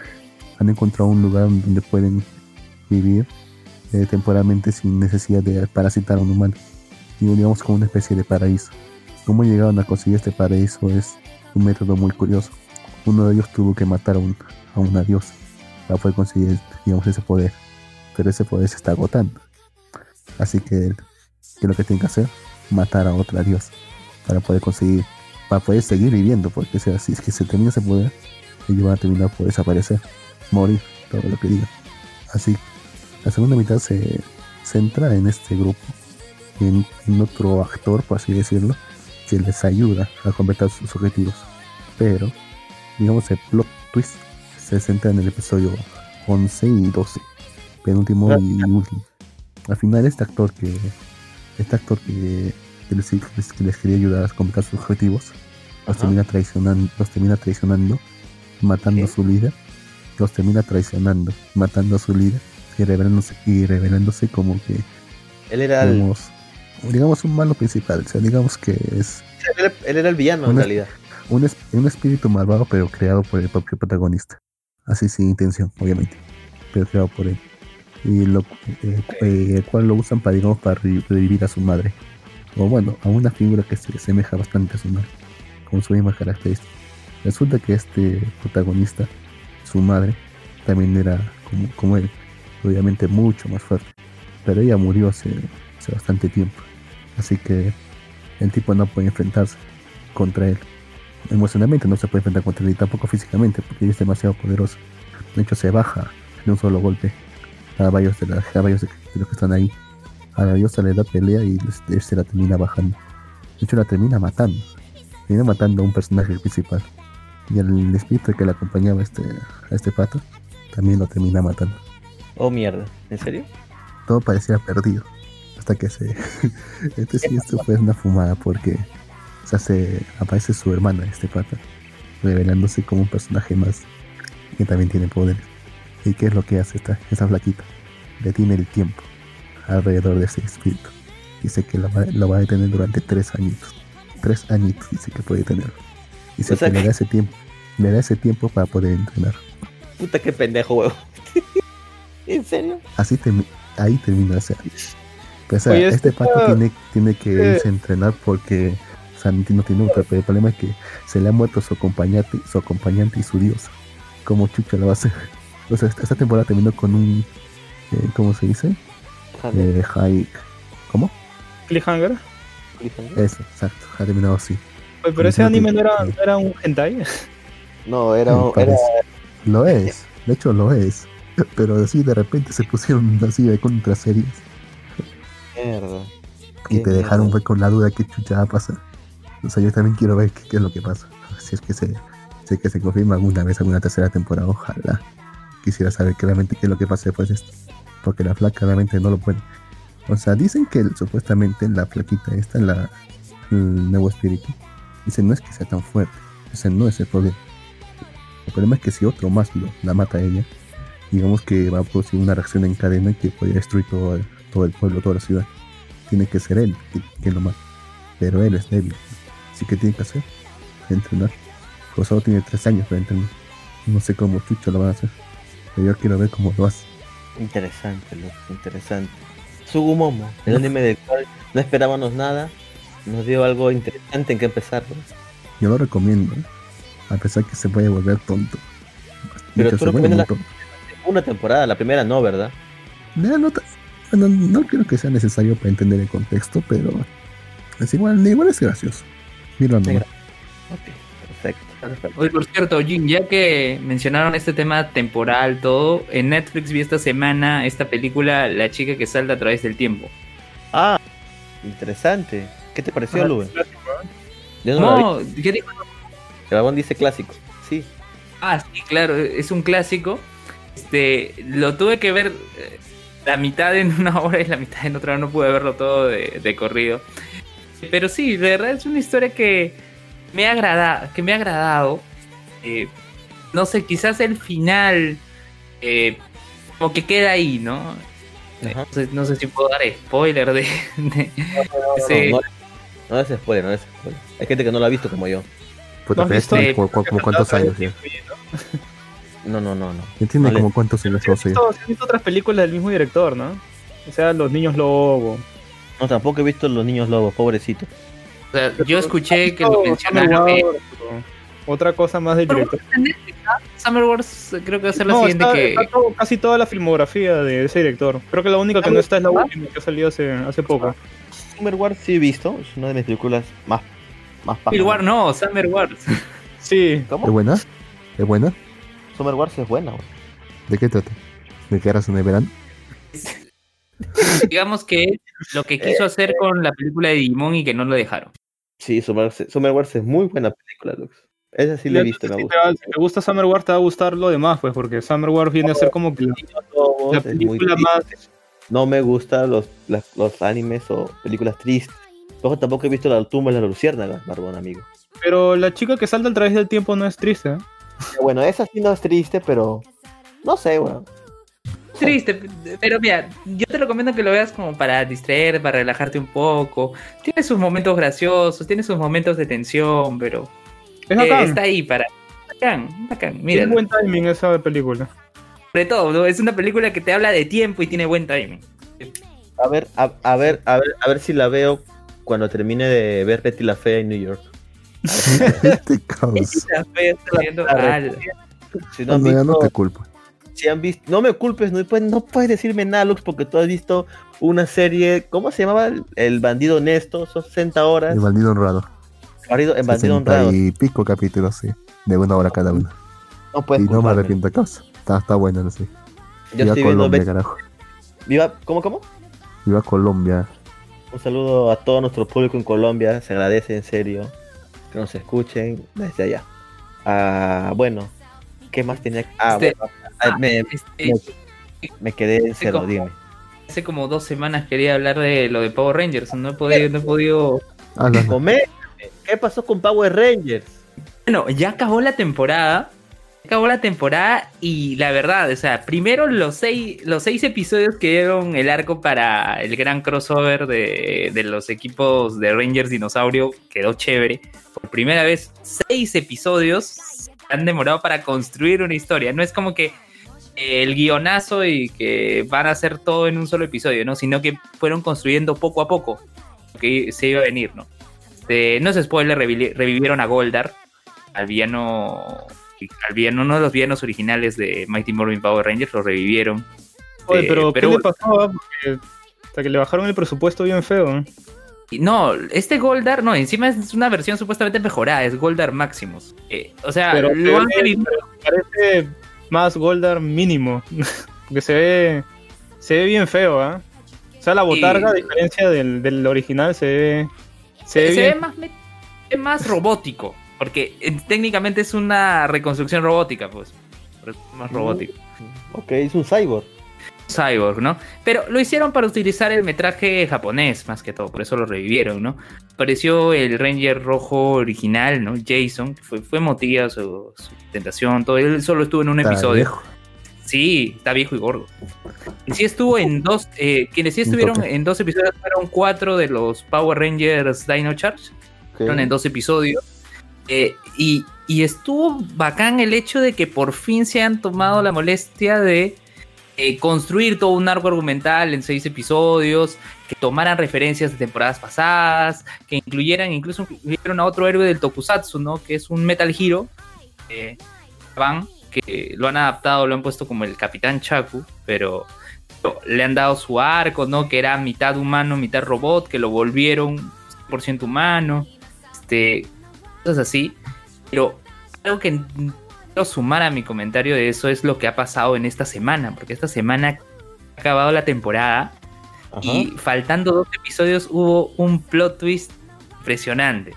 han encontrado un lugar donde pueden vivir eh, temporalmente sin necesidad de parasitar a un humano. Y digamos como una especie de paraíso. Cómo llegaron a conseguir este paraíso es un método muy curioso. Uno de ellos tuvo que matar a, un, a una diosa para poder conseguir digamos, ese poder. Pero ese poder se está agotando. Así que, lo que tiene que hacer, matar a otra diosa para poder conseguir, para poder seguir viviendo, porque si es que se termina ese poder, ellos van a terminar por desaparecer, morir, todo lo que diga. Así, la segunda mitad se centra en este grupo, en, en otro actor, por así decirlo, que les ayuda a completar sus objetivos. Pero, digamos, el plot twist se centra en el episodio 11 y 12, penúltimo y último. Al final, este actor que, este actor que, que les, que les quería ayudar a completar sus objetivos, los termina traicionando, los termina traicionando, matando a su líder, los termina traicionando, matando a su líder y revelándose, y revelándose como que Él era el, digamos, digamos un malo principal, o sea, digamos que es él era- él era el villano en realidad. un, un espíritu malvado pero creado por el propio protagonista, así sin intención, obviamente, pero creado por él. Y lo eh, eh, el cual lo usan para digamos para re- revivir a su madre. O bueno, a una figura que se asemeja bastante a su madre, con su misma característica. Resulta que este protagonista, su madre, también era como, como él, obviamente mucho más fuerte. Pero ella murió hace, hace bastante tiempo. Así que el tipo no puede enfrentarse contra él. Emocionalmente no se puede enfrentar contra él y tampoco físicamente porque es demasiado poderoso. De hecho se baja de un solo golpe a varios de, la- a de, los que están ahí. A la diosa le da pelea y se la termina bajando. De hecho la termina matando. Termina matando a un personaje principal. Y el espíritu que le acompañaba este, a este pato también lo termina matando. Oh, mierda. ¿En serio? todo parecía perdido. Hasta que se. este sí, esto fue una fumada porque. O sea, se aparece su hermana, este pata, revelándose como un personaje más que también tiene poderes. ¿Y qué es lo que hace esta, esa flaquita? Detiene el tiempo alrededor de ese espíritu. Dice que lo va, lo va a detener durante tres añitos. Tres añitos dice que puede tener. Dice O sea que le que- da ese tiempo. Le da ese tiempo para poder entrenar. Puta, qué pendejo, huevo. ¿En serio? Así termi- ahí termina o sea, pues, o sea, Oye, este este pato tiene, tiene que eh. irse a entrenar porque o sea, no tiene- pero el problema es que se le ha muerto su acompañante, su acompañante y su dios. ¿Cómo chucha lo va a hacer? O sea, esta, esta temporada terminó con un, eh, ¿cómo se dice? Eh, high, ¿cómo? Cliffhanger. Eso, exacto, ha terminado así. Oye, pero ese anime no era, no era un hentai. No, era, era. Lo es, de hecho lo es, pero así de repente se pusieron así de contra series mierda. y te dejaron pues, con la duda qué chucha va a pasar. O sea, yo también quiero ver qué, qué es lo que pasa. Si es que se, si es que se confirma alguna vez alguna tercera temporada, ojalá. Quisiera saber claramente qué es lo que pasa después de esto. Porque la flaca realmente no lo puede. O sea, dicen que supuestamente la flaquita esta, la, el nuevo espíritu, dicen no es que sea tan fuerte. Ese no es el problema. El problema es que si otro más lo, la mata a ella, digamos que va a producir una reacción en cadena que podría destruir todo el, todo el pueblo, toda la ciudad. Tiene que ser él que- quien lo mata. Pero él es débil. Así que tiene que hacer. Entrenar. Pero solo tiene tres años para entrenar. No sé cómo chucho lo van a hacer. Pero yo quiero ver cómo lo hace. Interesante, loco, interesante. Sugumomo, el anime del cual no esperábamos nada, nos dio algo interesante en que empezar. ¿no? Yo lo recomiendo. ¿eh? A pesar que se puede volver tonto. Pero Mucho tú recomiendas. Una temporada, la primera no, ¿verdad? No, no, no creo que sea necesario para entender el contexto, pero es igual, igual es gracioso. Mira, no. Ok, perfecto. perfecto. Oye, por cierto, Jin, ya que mencionaron este tema temporal, todo, en Netflix vi esta semana esta película La chica que salta a través del tiempo. Ah, interesante. ¿Qué te pareció, Ah, Lube? Yo no. No, ¿qué dijo? El Dragón dice clásico. Sí. Ah, sí, claro, es un clásico. Este, lo tuve que ver eh, la mitad en una hora y la mitad en otra, no pude verlo todo de, de corrido. Pero sí, de verdad es una historia que me ha agradado, que me ha agradado. Eh, no sé, quizás el final eh, como que queda ahí, ¿no? No sé, no sé si puedo dar spoiler de, de ese- No, no, no es spoiler, no es spoiler. Hay gente que no lo ha visto como yo. Puta, ¿No has visto? como- como cuántos años ya. No, no, no, no. Ya tiene Vale. como cuántos años ¿Has no sé. visto, visto otras películas del mismo director, ¿no? O sea, Los Niños Lobo. No, tampoco he visto los niños lobos, pobrecito. o sea, yo escuché que lo mencionaron. eh, Otra cosa más del director. Summer Wars creo que va a ser la No, siguiente está, que... está todo- casi toda la filmografía de ese director. Creo que la única que no está es la última que ha salido hace, hace poco. Summer Wars sí he visto, es una de mis películas más, más Civil. War no, Summer Wars. Sí, ¿Qué ¿Cómo? buena? ¿Es buena? Summer Wars es buena, weón. ¿De qué trata? ¿De que eras un verano? Digamos que lo que quiso hacer con la película de Digimon y que no lo dejaron. Sí, Summer, Summer Wars es muy buena película, Lux. Esa sí la he visto, me Si gusta. te, va- si te gusta Summer Wars, te va a gustar lo demás, pues, porque Summer Wars viene a ser como que la, película más. triste. No me gustan los, las- los animes o películas tristes. Luego tampoco he visto la tumba de la luciérnaga, Barbón, amigo. Pero la chica que salta a través del tiempo no es triste. ¿eh? Bueno, esa sí no es triste, pero no sé, weón. Triste, pero mira, yo te recomiendo que lo veas como para distraer, para relajarte un poco. Tiene sus momentos graciosos, tiene sus momentos de tensión, pero Es eh, está ahí para. Bacán, bacán. Tiene Mira, buen timing esa película. sobre todo, ¿no? es una película que te habla de tiempo y tiene buen timing. A ver, a, a ver, a ver, a ver si la veo cuando termine de ver Betty la Fea en New York. Este caos. Viendo. Si no, ya no visto- te culpo. si han visto, no me culpes, no puedes, no puedes decirme nada, Lux, porque tú has visto una serie, ¿cómo se llamaba? El, bandido honesto, son 60 horas. El bandido honrado. Bandido, el bandido 60 honrado. y pico capítulos, sí. De una hora cada uno. No puedes y no me arrepiento causa. Está, está bueno, no sé. Yo Viva estoy viendo Colombia, Betty- carajo. Viva, ¿cómo, cómo? Viva Colombia. Un saludo a todo nuestro público en Colombia, se agradece en serio que nos escuchen desde allá. Ah, bueno, ¿qué más tenía? Ah, Este- bueno, ah, me, Este, me quedé en cero, como- dime. hace como dos semanas quería hablar de lo de Power Rangers. No he podido, no he podido. Coméntame, ¿qué pasó con Power Rangers? Bueno, ya acabó la temporada. Acabó la temporada y la verdad, o sea, primero los seis, los seis episodios que dieron el arco para el gran crossover de, de los equipos de Rangers Dinosaurio quedó chévere. Por primera vez, seis episodios han demorado para construir una historia. No es como que el guionazo y que van a hacer todo en un solo episodio, ¿no? Sino que fueron construyendo poco a poco lo que se iba a venir, ¿no? Este, no es spoiler, revi- revivieron a Goldar, al villano, al villano, uno de los villanos originales de Mighty Morphin Power Rangers, lo revivieron. Oye, Eh, pero, pero ¿qué le pasó? ah? Porque hasta que le bajaron el presupuesto bien feo. ¿eh? No, este Goldar, no, encima es una versión supuestamente mejorada, es Goldar Maximus. Eh, o sea, Pero lo han. Parece más Goldar mínimo. Porque se ve, se ve bien feo, ¿ah? O sea, la botarga, a diferencia del, del original, se ve, se ve se bien. ve más, me- se ve más robótico, porque eh, técnicamente es una reconstrucción robótica, pues. pero es Más robótico. Ok, es un cyborg. Cyborg, ¿no? Pero lo hicieron para utilizar el metraje japonés, más que todo, por eso lo revivieron, ¿no? Apareció el Ranger rojo original, ¿no? Jason, que fue, fue motiva su, su tentación, todo. Él solo estuvo en un Está episodio. viejo. Sí, está viejo y gordo. Y sí estuvo en dos, eh, quienes sí estuvieron en dos episodios fueron cuatro de los Power Rangers Dino Charge. Fueron en dos episodios. Eh, y, y estuvo bacán el hecho de que por fin se han tomado la molestia de eh, construir todo un arco argumental en seis episodios, que tomaran referencias de temporadas pasadas, que incluyeran, incluso incluyeron a otro héroe del Tokusatsu, ¿no? Que es un Metal Hero, eh, Van, que lo han adaptado, lo han puesto como el Capitán Chaku, pero, pero le han dado su arco, ¿no? Que era mitad humano, mitad robot, que lo volvieron 100% humano, este, cosas así. Pero algo que quiero sumar a mi comentario de eso es lo que ha pasado en esta semana, porque esta semana ha acabado la temporada Ajá. y faltando dos episodios hubo un plot twist impresionante.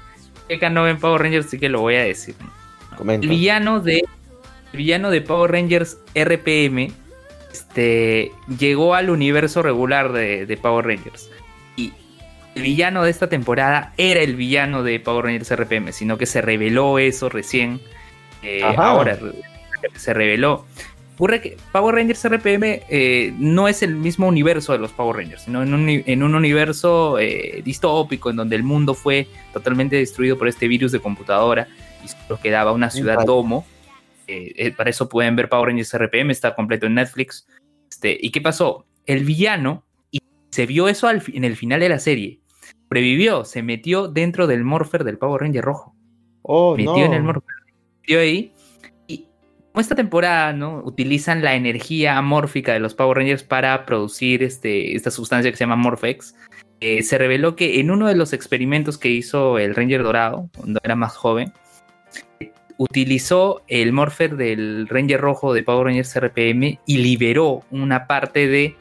Que no ven Power Rangers, sí que lo voy a decir. El villano de el villano de Power Rangers RPM este, llegó al universo regular de, de Power Rangers. El villano de esta temporada era el villano de Power Rangers RPM, sino que se reveló eso recién. eh, ahora se reveló. Ocurre que Power Rangers RPM eh, no es el mismo universo de los Power Rangers, sino en un, en un universo eh, distópico en donde el mundo fue totalmente destruido por este virus de computadora y solo quedaba una ciudad domo. Para eso pueden ver Power Rangers RPM, está completo en Netflix. Este, ¿Y qué pasó? El villano, y se vio eso al en el final de la serie, sobrevivió, se metió dentro del Morpher del Power Ranger rojo Oh, metió no. en el Morpher, metió ahí. Y como esta temporada, ¿no? Utilizan la energía amórfica de los Power Rangers para producir este, esta sustancia que se llama Morphex. eh, se reveló que en uno de los experimentos que hizo el Ranger Dorado, cuando era más joven, utilizó el morpher del Ranger rojo de Power Rangers RPM y liberó una parte de,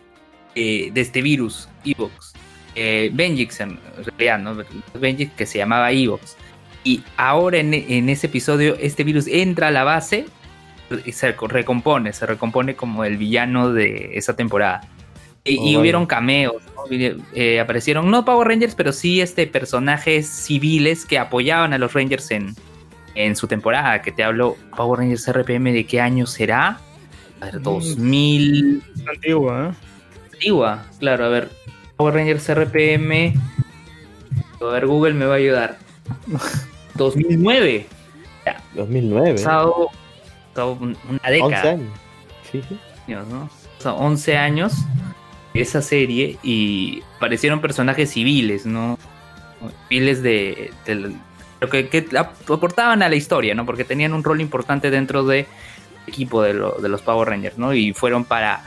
eh, de este virus, Evox. Eh, Benjix en realidad, ¿no? Benjix que se llamaba Evox. Y ahora en, en ese episodio este virus entra a la base y se recompone, se recompone como el villano de esa temporada. Y, Oh, y hubieron cameos, ¿no? Eh, aparecieron no Power Rangers, pero sí este personajes civiles que apoyaban a los Rangers en, en su temporada. Que te hablo, Power Rangers RPM, ¿de qué año será? A ver, Mm. 2000. Es antigua, ¿eh? Antigua, claro, a ver. Power Rangers RPM. A ver, Google me va a ayudar. 2009. 2009. Pasado, pasado un- una 11 década. años. Sí, sí. años, ¿no? O sea, 11 años de esa serie y aparecieron personajes civiles, ¿no? Civiles de, lo que, que ap- aportaban a la historia, ¿no? Porque tenían un rol importante dentro del equipo de, lo- de los Power Rangers, ¿no? Y fueron para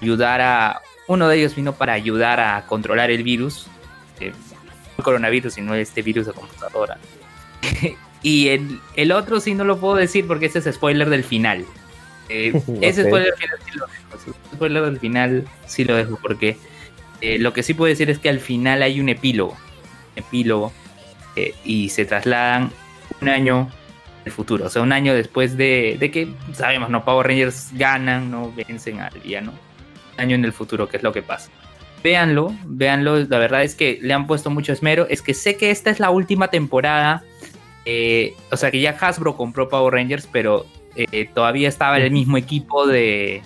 ayudar a... Uno de ellos vino para ayudar a controlar el virus, eh, el coronavirus, sino este virus de computadora. y el, el otro sí no lo puedo decir porque ese es spoiler del final. Eh, ese Ok. spoiler del final sí lo dejo. ese spoiler del final sí lo dejo porque eh, lo que sí puedo decir es que al final hay un epílogo. Epílogo. eh, y se trasladan un año el futuro. O sea, un año después de, de que sabemos, ¿no? Power Rangers ganan, ¿no? Vencen al villano. Año en el futuro, que es lo que pasa. Véanlo, véanlo. La verdad es que le han puesto mucho esmero. Es que sé que esta es la última temporada. eh, o sea, que ya Hasbro compró Power Rangers, pero eh, todavía estaba el mismo equipo de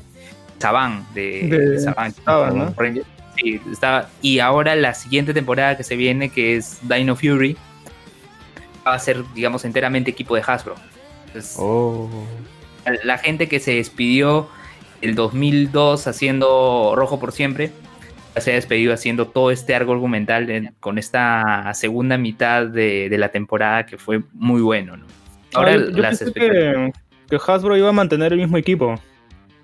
Saban. De, De de Saban, Saban, ¿no? Power Rangers. Sí, estaba. Y ahora la siguiente temporada que se viene, que es Dino Fury, va a ser, digamos, enteramente equipo de Hasbro. Entonces, Oh. la- la gente que se despidió el 2002 haciendo Rojo por Siempre, ya se ha despedido haciendo todo este arco argumental con esta segunda mitad de, de la temporada que fue muy bueno. ¿no? Ahora Ah, yo, las pensé que, que Hasbro iba a mantener el mismo equipo.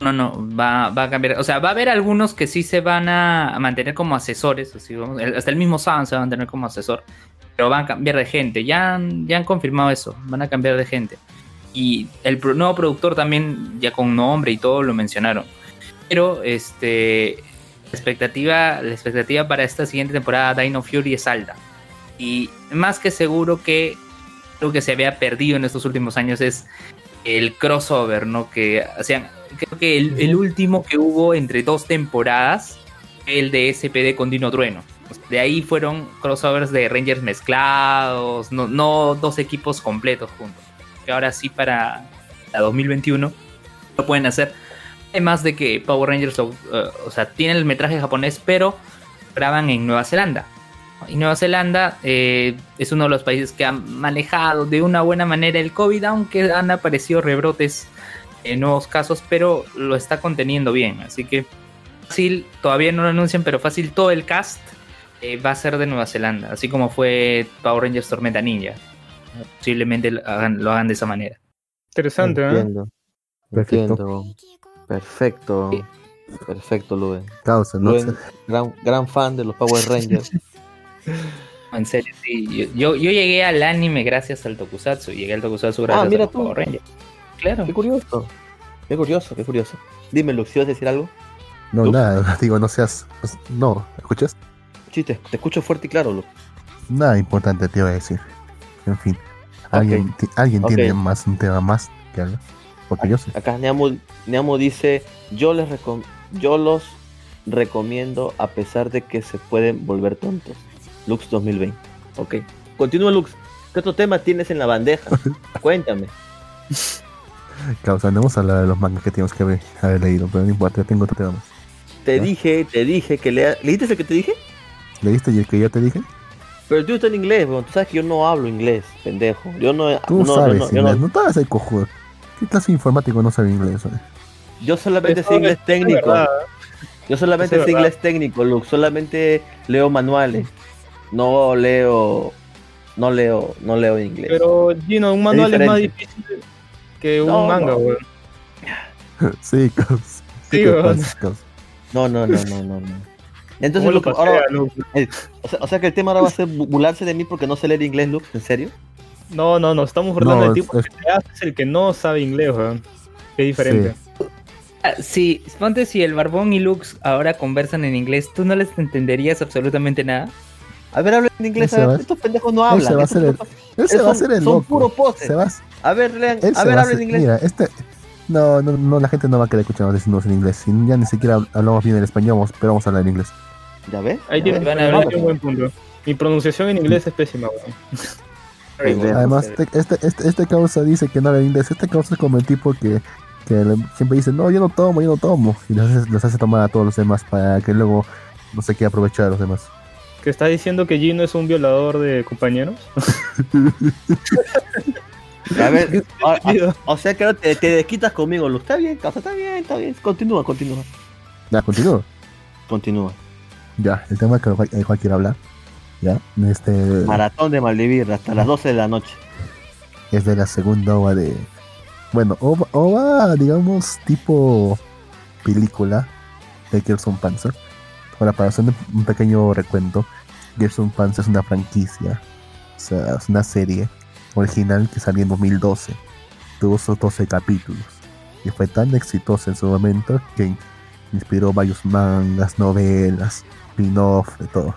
No, no, va, va a cambiar. O sea, va a haber algunos que sí se van a, mantener como asesores. Así, vamos, hasta el mismo Sam se va a mantener como asesor. Pero van a cambiar de gente. Ya, han- ya han confirmado eso. Van a cambiar de gente. Y el nuevo productor también, ya con nombre y todo, lo mencionaron. Pero este la expectativa, la expectativa para esta siguiente temporada Dino Fury es alta. Y más que seguro que lo que se había perdido en estos últimos años es el crossover, ¿no? Que hacían, creo que el, último que hubo entre dos temporadas, el de SPD con Dino Trueno. De ahí fueron crossovers de Rangers mezclados, no, no dos equipos completos juntos. Que ahora sí para la 2021 lo pueden hacer. Además de que Power Rangers, eh, o sea, tienen el metraje japonés, pero graban en Nueva Zelanda. Y Nueva Zelanda eh, es uno de los países que han manejado de una buena manera el COVID, aunque han aparecido rebrotes en nuevos casos, pero lo está conteniendo bien. Así que fácil, todavía no lo anuncian, pero fácil todo el cast eh, va a ser de Nueva Zelanda, así como fue Power Rangers Tormenta Ninja. Posiblemente lo hagan, lo hagan de esa manera. Interesante, ¿eh? Entiendo. Perfecto. Entiendo. Perfecto. Perfecto, Luen. Causa, ¿no? Luen, gran, gran fan de los Power Rangers. En serio, sí. Yo, yo, yo llegué al anime gracias al Tokusatsu. Llegué al Tokusatsu gracias Ah, mira a los tú. Power Rangers. Claro. Qué curioso. Qué curioso, qué curioso. Dime, Lux, ¿sí vas a decir algo? No, nada, digo, no seas. No, ¿escuchas? Sí, te, te escucho fuerte y claro, Lux. Nada importante te iba a decir. En fin, alguien, alguien tiene más un tema más que hablar. Porque yo sé. Acá Neamo, Neamo dice, yo les recom- yo los recomiendo a pesar de que se pueden volver tontos. Lux 2020. Ok. Continúa Lux. ¿Qué otro tema tienes en la bandeja? Cuéntame. Causa, no vamos a hablar de los mangas que tenemos que haber, haber leído, pero no importa, tengo otro tema más. Te dije, te dije que lea... ¿Leíste el que te dije? ¿Leíste y el que ya te dije? Pero tú estás en inglés, weón. Tú sabes que yo no hablo inglés, pendejo. Yo no... Tú no, yo sabes no- yo inglés, no- no, te hagas el cojudo. ¿Qué clase de informático no sabe inglés? eh? yo solamente Eso sé inglés es técnico. verdad. Yo solamente sé inglés técnico, Lux. Solamente leo manuales. No leo... No leo, no leo inglés. Pero, Gino, un manual es, más difícil que un No, manga, no. weón. Sí, causa. Sí, ¿Qué te weón. pasa, causa? No, no, no, no, no, no. Entonces, ¿Cómo lo Lux, pasea, ahora, Lux? o, sea, o sea que el tema ahora va a ser bu- burlarse de mí porque no sé leer inglés, Lux, ¿en serio? No, no, no, estamos burlando No, del tipo es- el que no sabe inglés, weón. Qué diferente. Ah, Sí, ponte si el Barbón y Lux ahora conversan en inglés, ¿tú no les entenderías absolutamente nada? A ver, hablen en inglés. A ver, estos pendejos no hablan. va a el- Él se Son- va a hacer el son puro poses. Se va, A ver, lean. él A se ver, va a hablen inglés. Mira, este. No, no, no, la gente no va a querer escucharnos decirnos en inglés. Ya ni siquiera hablamos bien el español, vamos- pero vamos a hablar en inglés. ¿Ya ves? Ahí ¿Ya tiene, ves? van a un buen punto. Mi pronunciación en inglés es pésima, weón. Además, este, este, este, este causa dice que no habla inglés. Este causa es como el tipo que, siempre dice, no, yo no tomo, yo no tomo. Y los hace, los hace tomar a todos los demás para que luego no se quiera aprovechar de los demás. ¿Que está diciendo que Gino es un violador de compañeros? A ver, a- a- o sea que te, te desquitas conmigo, Luz. Está bien, causa, está bien, está bien. Continúa, continúa. Ya, continúo. Continúa. Ya, el tema que el el Juan quiere hablar. Ya, este. Maratón de Maldivir hasta las 12 de la noche. es de la segunda ova de. Bueno, ova, ova, digamos, tipo película de Gerson Panzer. Ahora, para hacer un- un pequeño recuento, Gerson Panzer es una franquicia, o sea, es una serie original que salió en 2012. Tuvo sus 12 capítulos y fue tan exitosa en su momento que inspiró varios mangas, novelas, spin-off, de todo.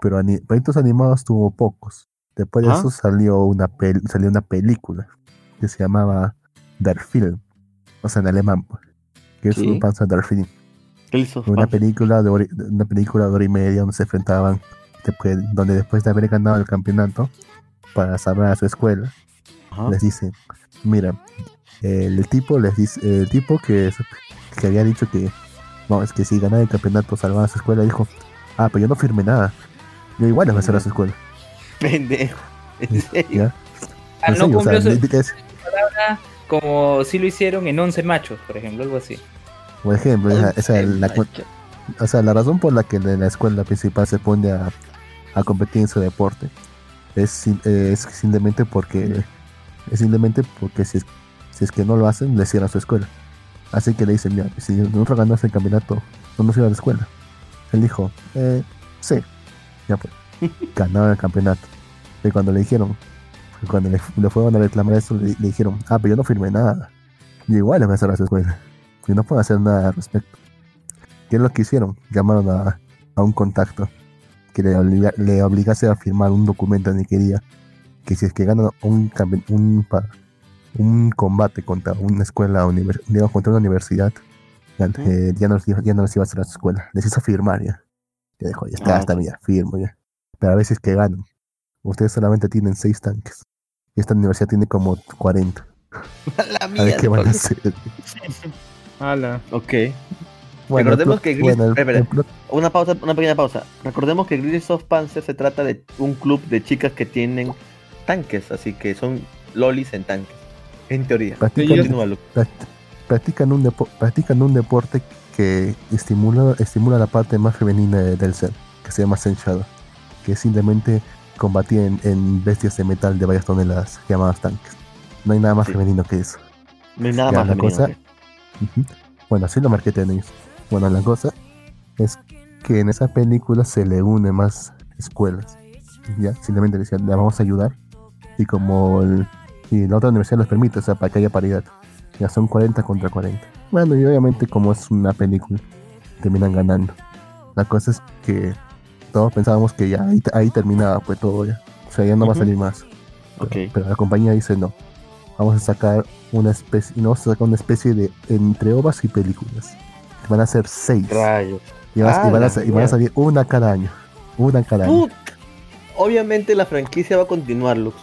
Pero ani- proyectos animados tuvo pocos. Después de ¿Ah? eso salió una, pel- salió una película que se llamaba Der Film, o sea, en alemán, pues, que es un Panzer Der Film. Una película de hora- una película de hora y media donde se enfrentaban, después, donde después de haber ganado el campeonato para salvar a su escuela, Ajá. les dice, mira, el, tipo les dice, el tipo que, que había dicho que no, es que si ganaba el campeonato salvaba a su escuela, dijo, ah, pero yo no firmé nada. Yo igual les voy a hacer a su escuela. Pendejo. ¿En serio? ¿ya? Ah, En no serio, o sea, cumplió su es- palabra como si lo hicieron en 11 machos, por ejemplo, algo así. por ejemplo, esa, la, o sea, la razón por la que en la escuela principal se pone a, a competir en su deporte es, eh, es simplemente porque es simplemente porque si es, si es que no lo hacen, le cierran su escuela. Así que le dicen, mira, si nosotros ganamos el campeonato, no nos iba a la escuela. Él dijo, eh, sí, ya pues, ganaron el campeonato. Y cuando le dijeron, cuando le, le fueron a reclamar eso, le, le dijeron, ah, pero yo no firmé nada. Y igual le voy a cerrar su escuela. Y no puedo hacer nada al respecto. ¿Qué es lo que hicieron? Llamaron a, a un contacto que le, obliga- le obligase a firmar un documento en el que si es que ganan un, un, pa- un combate contra una escuela, univer- digamos, contra una universidad, ya, Ujú. eh, ya, no, les iba- ya no les iba a hacer a su escuela. Les hizo firmar ya. Ya dijo, ya está, Ah, está ok. bien, firmo ya. Pero a veces que ganan. Ustedes solamente tienen seis tanques. Y esta universidad tiene como 40. La A ver qué van a hacer. Ala. Ok. Bueno, Recordemos que Gris- bueno, el- espera, el espera. plot- Una pausa, una pequeña pausa. Recordemos que Gris of Panzer se trata de un club de chicas que tienen tanques, así que son lolis en tanques. En teoría. practican- un, depo- practican un deporte que estimula, estimula la parte más femenina de- del ser, que se llama Zen Shadow, que es simplemente combatir en, en bestias de metal de varias toneladas, llamadas tanques. No hay nada más Sí. femenino que eso. No hay nada Ya, más la femenino. cosa- que- Ujú. Bueno, así lo marketean ellos. Bueno, la cosa es que en esa película se le une más escuelas. Ya, simplemente decían, le vamos a ayudar. Y como el- y la otra universidad les permite, o sea, para que haya paridad. Ya son 40 contra 40. Bueno, y obviamente como es una película, terminan ganando. La cosa es que todos pensábamos que ya ahí, ahí terminaba pues todo ya. O sea, ya no va a salir más. Pero, pero la compañía dice no. Vamos a sacar una especie, no vamos a sacar una especie de entre ovas y películas. Van a ser seis. Rayos. Y, vas- Ah, y van, a, y van salir una cada año. Una cada año. Obviamente la franquicia va a continuar, Lux.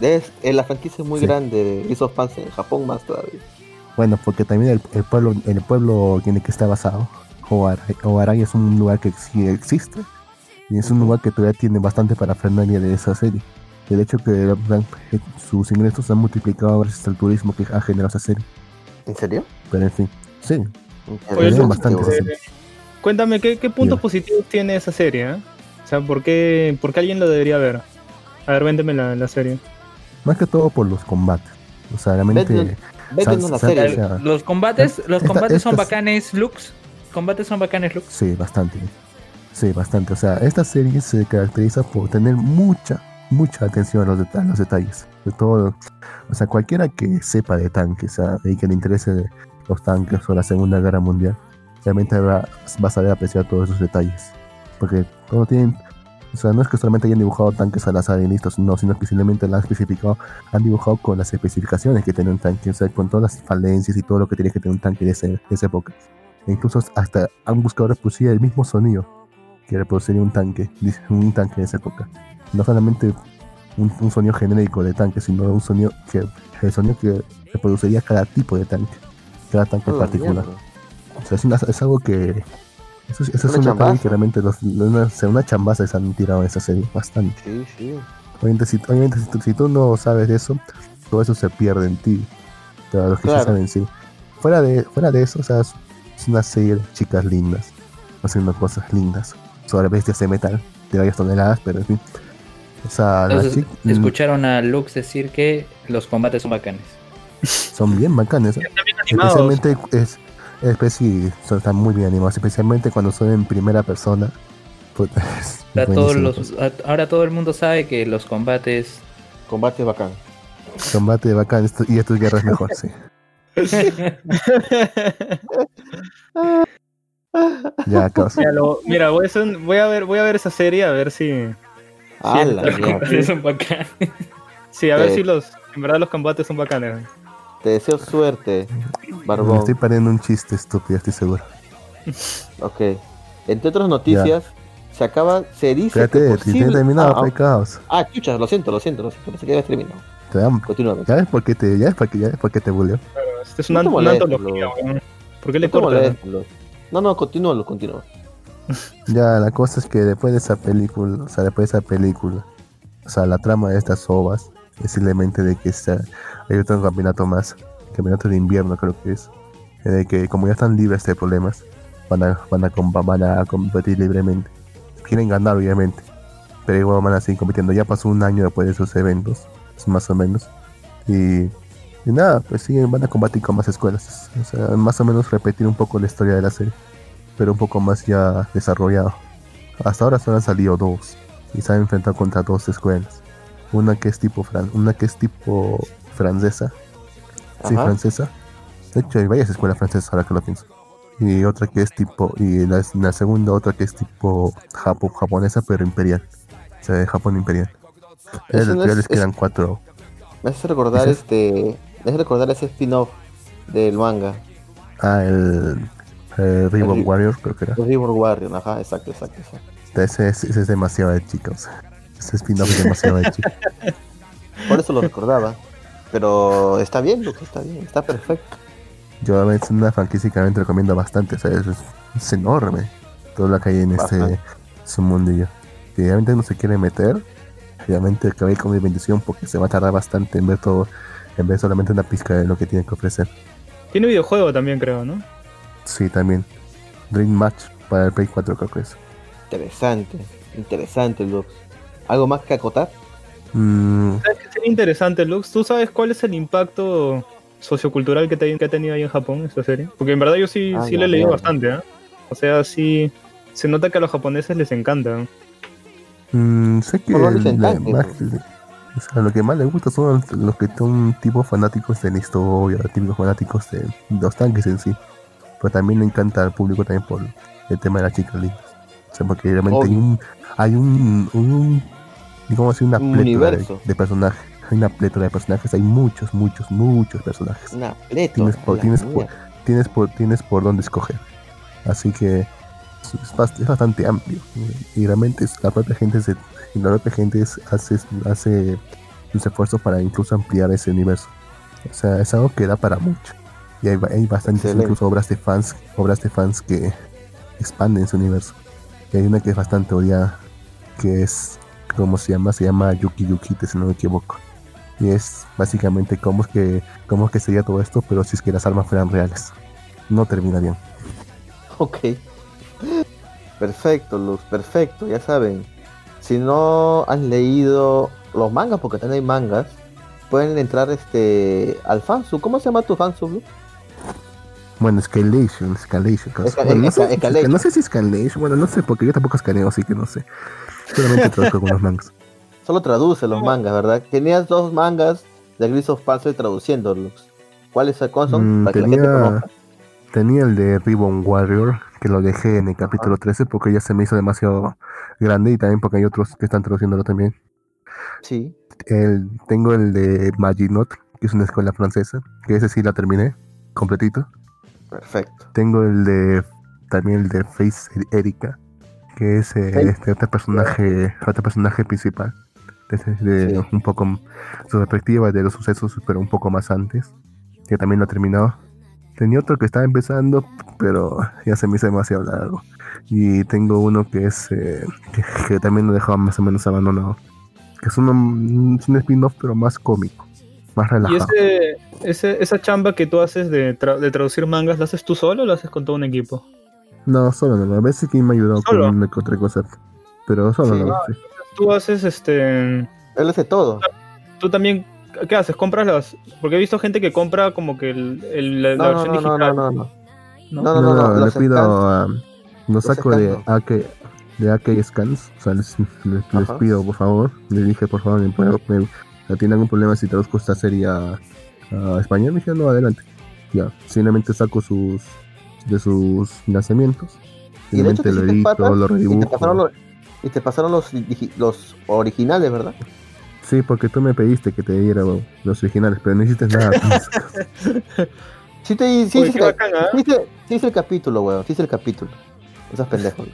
Es, eh, la franquicia es muy Sí. grande of Panzer, en Japón más todavía. Bueno, porque también el, el pueblo el pueblo tiene que estar basado. Oarai Oarai es un lugar que sí existe. Y es un lugar que todavía tiene bastante parafernalia de esa serie. De hecho que han- sus ingresos se han multiplicado gracias al turismo que ha generado esa serie. ¿En serio? Pero en fin, sí. Oye, bastante esa eh, serie. Cuéntame, ¿qué, qué puntos positivos tiene esa serie? eh? O sea, ¿por qué, por qué alguien lo debería ver? A ver, véndeme la, la serie. Más que todo por los combates. O sea, realmente... Vete- Véndenos la Sal- serie. sal- sea, Los combates, los esta- combates son estas- bacanes, Lux. Combates son bacanes, Lux. Sí, bastante. Sí, bastante. O sea, esta serie se caracteriza por tener mucha, mucha atención a los, deta- a los detalles. De todo, o sea, cualquiera que sepa de tanques o sea, y que le interese los tanques o la Segunda Guerra Mundial, realmente va, va a saber apreciar todos esos detalles. Porque todo tienen, sea, no es que solamente hayan dibujado tanques al azar y listos, no, sino que simplemente lo han especificado, han dibujado con las especificaciones que tiene un tanque, o sea, con todas las falencias y todo lo que tiene que tener un tanque de, ese- de esa época. E incluso hasta han buscado reproducir el mismo sonido que reproduciría un tanque, un tanque de esa época. No solamente un, un sonido genérico de tanque, sino un sonido que el sonido que reproduciría cada tipo de tanque, cada tanque en la particular. O sea, es, una- es algo que eso, es- eso es Una un detalle chambaza. que realmente los, una, una chambaza se han tirado en esa serie, bastante. Sí, sí. Obviamente, si, obviamente, si, tú, si tú no sabes de eso, todo eso se pierde en ti. Pero los que Claro. sí saben, sí. Fuera de, fuera de eso, o sea, es, es una serie de chicas lindas, haciendo cosas lindas, sobre bestias de metal, de varias toneladas, pero en fin. O sea, Entonces, mm, escucharon a Lux decir que los combates son bacanes. son bien bacanes. ¿eh? Especialmente, es, es, sí, son, están muy bien animados, especialmente cuando son en primera persona. Puta, Ahora, todos buenísimo, los, a- ahora todo el mundo sabe que los combates Combate bacán. Combate bacán esto- y esto es guerra es mejor, sí. Ya. Mira, lo- mira, voy, a hacer un- voy a ver, voy a ver esa serie a ver si, A la los combates son bacanes. sí, a ver Eh. si los, en verdad los combates son bacanes. Te deseo suerte, Me Barbón. estoy pariendo un chiste estúpido, estoy seguro. Ok. Entre otras noticias, se acaba, se dice Espérate, que si posible- tiene terminado, ah, pues, caos. ah, ah, chucha, lo siento, lo siento, lo siento, pensé que habías terminado. Te dan- Continúa. ¿Ya ves por qué te, ya ves por qué, ya ves por qué te buleo? Este es una, No te una antología, lo- weón. ¿Por qué le No te cortas? No, no, continúalo, continúa. Ya, la cosa es que después de esa película, o sea, después de esa película, o sea, la trama de estas ovas simplemente de que está, hay otro campeonato más, campeonato de invierno creo que es, en el que como ya están libres de problemas, van a, van a, van a competir libremente. Quieren ganar obviamente, pero igual van a seguir compitiendo. Ya pasó un año después de esos eventos, más o menos, y, y nada, pues siguen, van a combatir con más escuelas, o sea, más o menos repetir un poco la historia de la serie pero un poco más ya desarrollado. Hasta ahora solo han salido dos y se han enfrentado contra dos escuelas. Una que es tipo fran una que es tipo francesa, sí Ajá. francesa. De hecho hay varias escuelas francesas ahora que lo pienso. Y otra que es tipo y la, la segunda otra que es tipo Japón japonesa pero imperial, o sea de Japón imperial. Eso no es- quedan cuatro. Me hace recordar este. Me hace recordar ese spin-off del manga. Ah, el, el Ribbon El- Warrior creo que era. River Warrior, ajá, exacto, exacto, exacto. Ese, es- ese es demasiado de chicos. Ese spin-off es demasiado de chicos. Por eso lo recordaba. Pero está bien, Luke, está bien, está perfecto. Yo es una franquicia que realmente recomiendo bastante, o sea, es, es enorme todo lo que hay en este su mundillo. Si realmente no se quiere meter, realmente acabé con mi bendición porque se va a tardar bastante en ver todo, en ver solamente una pizca de lo que tiene que ofrecer. Tiene videojuego también, creo, ¿no? Sí, también. Dream Match para el Play 4 creo que es. Interesante, interesante, Luke. ¿Algo más que acotar? Mm, ¿Sabes qué sería interesante, Lux? ¿Tú sabes cuál es el impacto sociocultural que, te- que ha tenido ahí en Japón esta serie? Porque en verdad yo sí, Ah, sí la le he leído bastante, ¿eh? O sea, sí... Se nota que a los japoneses les encanta. mm, sé que la- más- pues. o sea, lo que más les gusta son los que son tipo fanáticos de la historia, típicos fanáticos de los tanques en sí. Pero también le encanta al público también por el tema de las chicas lindas. O sea, porque realmente hay un, hay un, un digamos así, una Un plétora de, personajes. Hay una plétora de personajes, hay muchos, muchos, muchos personajes. Una plétora. Tienes por- tienes por-. Tienes por, tienes por dónde escoger. Así que es, es bast- es bastante amplio. Y realmente es- la propia gente, se, la propia gente es- hace, hace sus esfuerzos para incluso ampliar ese universo. O sea, es algo que da para mucho. Y hay, hay bastantes Excelente. incluso obras de fans, obras de fans que expanden ese universo. Y hay una que es bastante odiada, que es, ¿cómo se llama? Se llama Yuki Yukite, si no me equivoco. Y es básicamente cómo es que, cómo es que sería todo esto, pero si es que las armas fueran reales. No termina bien. Ok. Perfecto, Luz, perfecto, ya saben. Si no han leído los mangas, porque también hay mangas, pueden entrar este al fansub. ¿Cómo se llama tu fansub, Luz? Bueno, Escalation, Escalation. Esca- Bueno, no, sé, Escalation. no sé si Escalation, bueno, no sé, porque yo tampoco escaneo, así que no sé. Solamente traduzco algunos mangas. Solo traduce los mangas, ¿verdad? Tenías dos mangas de Gris of Parcel traduciéndolos. ¿Cuáles son? Mm, Para que la gente tenía, conozca. tenía el de Ribbon Warrior, que lo dejé en el capítulo 13 porque ya se me hizo demasiado grande y también porque hay otros que están traduciéndolo también. Sí. El, tengo el de Maginot, que es una escuela francesa, que ese sí la terminé completito. Perfecto. Tengo el de también el de Face Erika, que es eh, Face- este otro personaje, otro personaje principal. De, de Sí. un poco su perspectiva de los sucesos, pero un poco más antes, que también lo he terminado. Tenía otro que estaba empezando, pero ya se me hizo demasiado largo. Y tengo uno que es eh, que, que también lo dejaba más o menos abandonado. Que es, uno, es un spin-off, pero más cómico, más Y relajado. ese, ese, esa chamba que tú haces de, tra- de traducir mangas, ¿la haces tú solo o la haces con todo un equipo? No, solo no. A veces que me ha ayudado ¿Solo? con una que otra cosa. Pero solo Sí. no. sí. Tú haces este. Él hace todo. Tú también. ¿Qué haces? ¿Compras las.? Porque he visto gente que compra como que el, el- la, la No, no, versión no, no, digital. no, no, no. ¿no? No, No, no, no, le pido a. Lo saco de AK, de AK Scans. O sea, les, les- pido, por favor. Les dije, por favor, ¿me puedo- me- ¿no ¿tienen algún problema si traduzco esta serie a, a español? Me dijeron, no, adelante. Ya, simplemente saco sus. De sus lanzamientos. Y de hecho Simplemente te lo edito, lo y te redibujo. pasaron los, y te pasaron los, los originales, ¿verdad? Sí, porque tú me pediste que te diera los originales, pero no hiciste nada. Sí, te, sí, qué el- bacán, ¿ah? sí hice- sí hice el capítulo, weón. Sí hice el capítulo. Esos pendejos.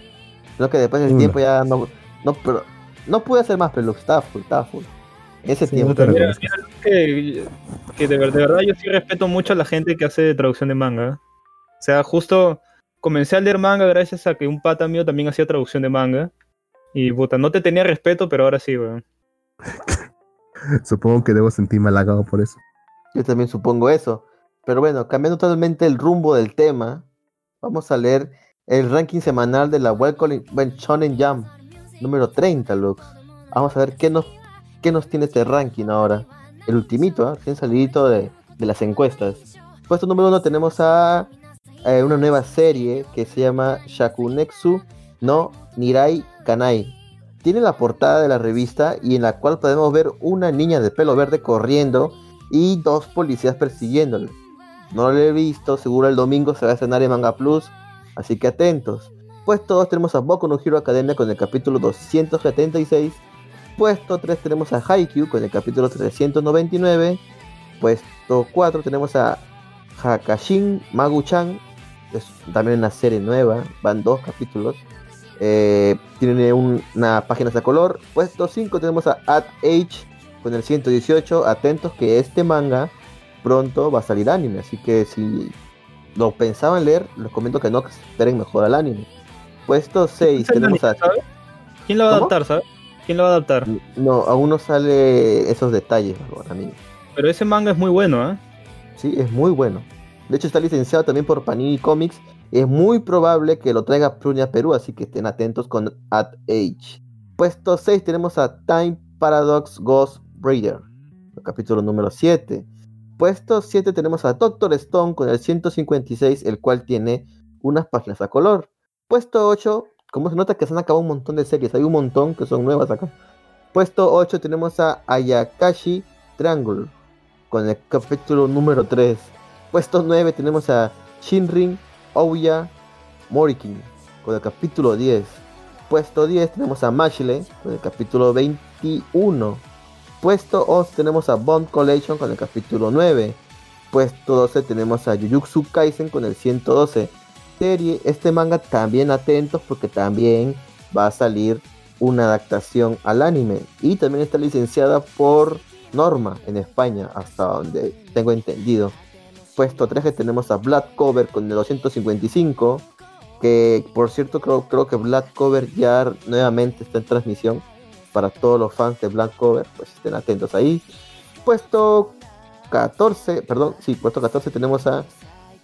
Creo que después del Uno. tiempo ya no, no, pero no pude hacer más, pero estaba full, estaba full. Ese Sí, tiempo. no te Mira, mira, que, que de, de verdad yo sí respeto mucho a la gente que hace traducción de manga. O sea, justo comencé a leer manga gracias a que un pata mío también hacía traducción de manga. Y puta, no te tenía respeto, pero ahora sí, weón. Supongo que debo sentirme halagado por eso. Yo también supongo eso. Pero bueno, cambiando totalmente el rumbo del tema, vamos a leer el ranking semanal de la Welcome Shonen Jam, número 30, Lux. Vamos a ver qué nos, qué nos tiene este ranking ahora. El ultimito, ¿ah? recién salidito de, de las encuestas. Puesto número uno tenemos a eh, una nueva serie que se llama Shakunexu no Nirai Kanai. Tiene la portada de la revista y en la cual podemos ver una niña de pelo verde corriendo y dos policías persiguiéndole. No lo he visto, seguro el domingo se va a estrenar en Manga Plus, así que atentos. Puesto 2 tenemos a Boku no Hero Academia con el capítulo 276. Puesto 3 tenemos a Haikyuu con el capítulo 399. Puesto 4 tenemos a Hakashin Magu-chan, es también una serie nueva, van dos capítulos. Eh, tiene un- una página de color. Puesto 5 tenemos a At Age con el 118. Atentos que este manga pronto va a salir anime. Así que si lo pensaban leer, les comento que no que esperen mejor al anime. Puesto 6 tenemos a... ¿sabes? ¿Quién lo va a ¿Cómo? adaptar, sabes? ¿Quién lo va a adaptar? No, aún no sale esos detalles, amigo. Pero ese manga es muy bueno, ¿eh? Sí, es muy bueno. De hecho, está licenciado también por Panini Comics. Es muy probable que lo traiga Prunia Perú, así que estén atentos con At Age. Puesto 6 tenemos a Time Paradox Ghost el capítulo número 7. Puesto 7 tenemos a Doctor Stone con el 156, el cual tiene unas páginas a color. Puesto 8, como se nota que se han acabado un montón de series, hay un montón que son nuevas acá. Puesto 8 tenemos a Ayakashi Triangle con el capítulo número 3. Puesto 9 tenemos a Shinrin Ouya Morikin con el capítulo 10. Puesto 10 tenemos a Mashle con el capítulo 21. Puesto 11 tenemos a Bond Collection con el capítulo 9. Puesto 12 tenemos a Jujutsu Kaisen con el 112. Serie, este manga también atentos porque también va a salir una adaptación al anime y también está licenciada por Norma en España, hasta donde tengo entendido. Puesto 3 que tenemos a Black Cover con el 255, que por cierto creo, creo que Black Cover ya nuevamente está en transmisión para todos los fans de Black Cover, pues estén atentos ahí. Puesto 14, perdón, sí, puesto 14 tenemos a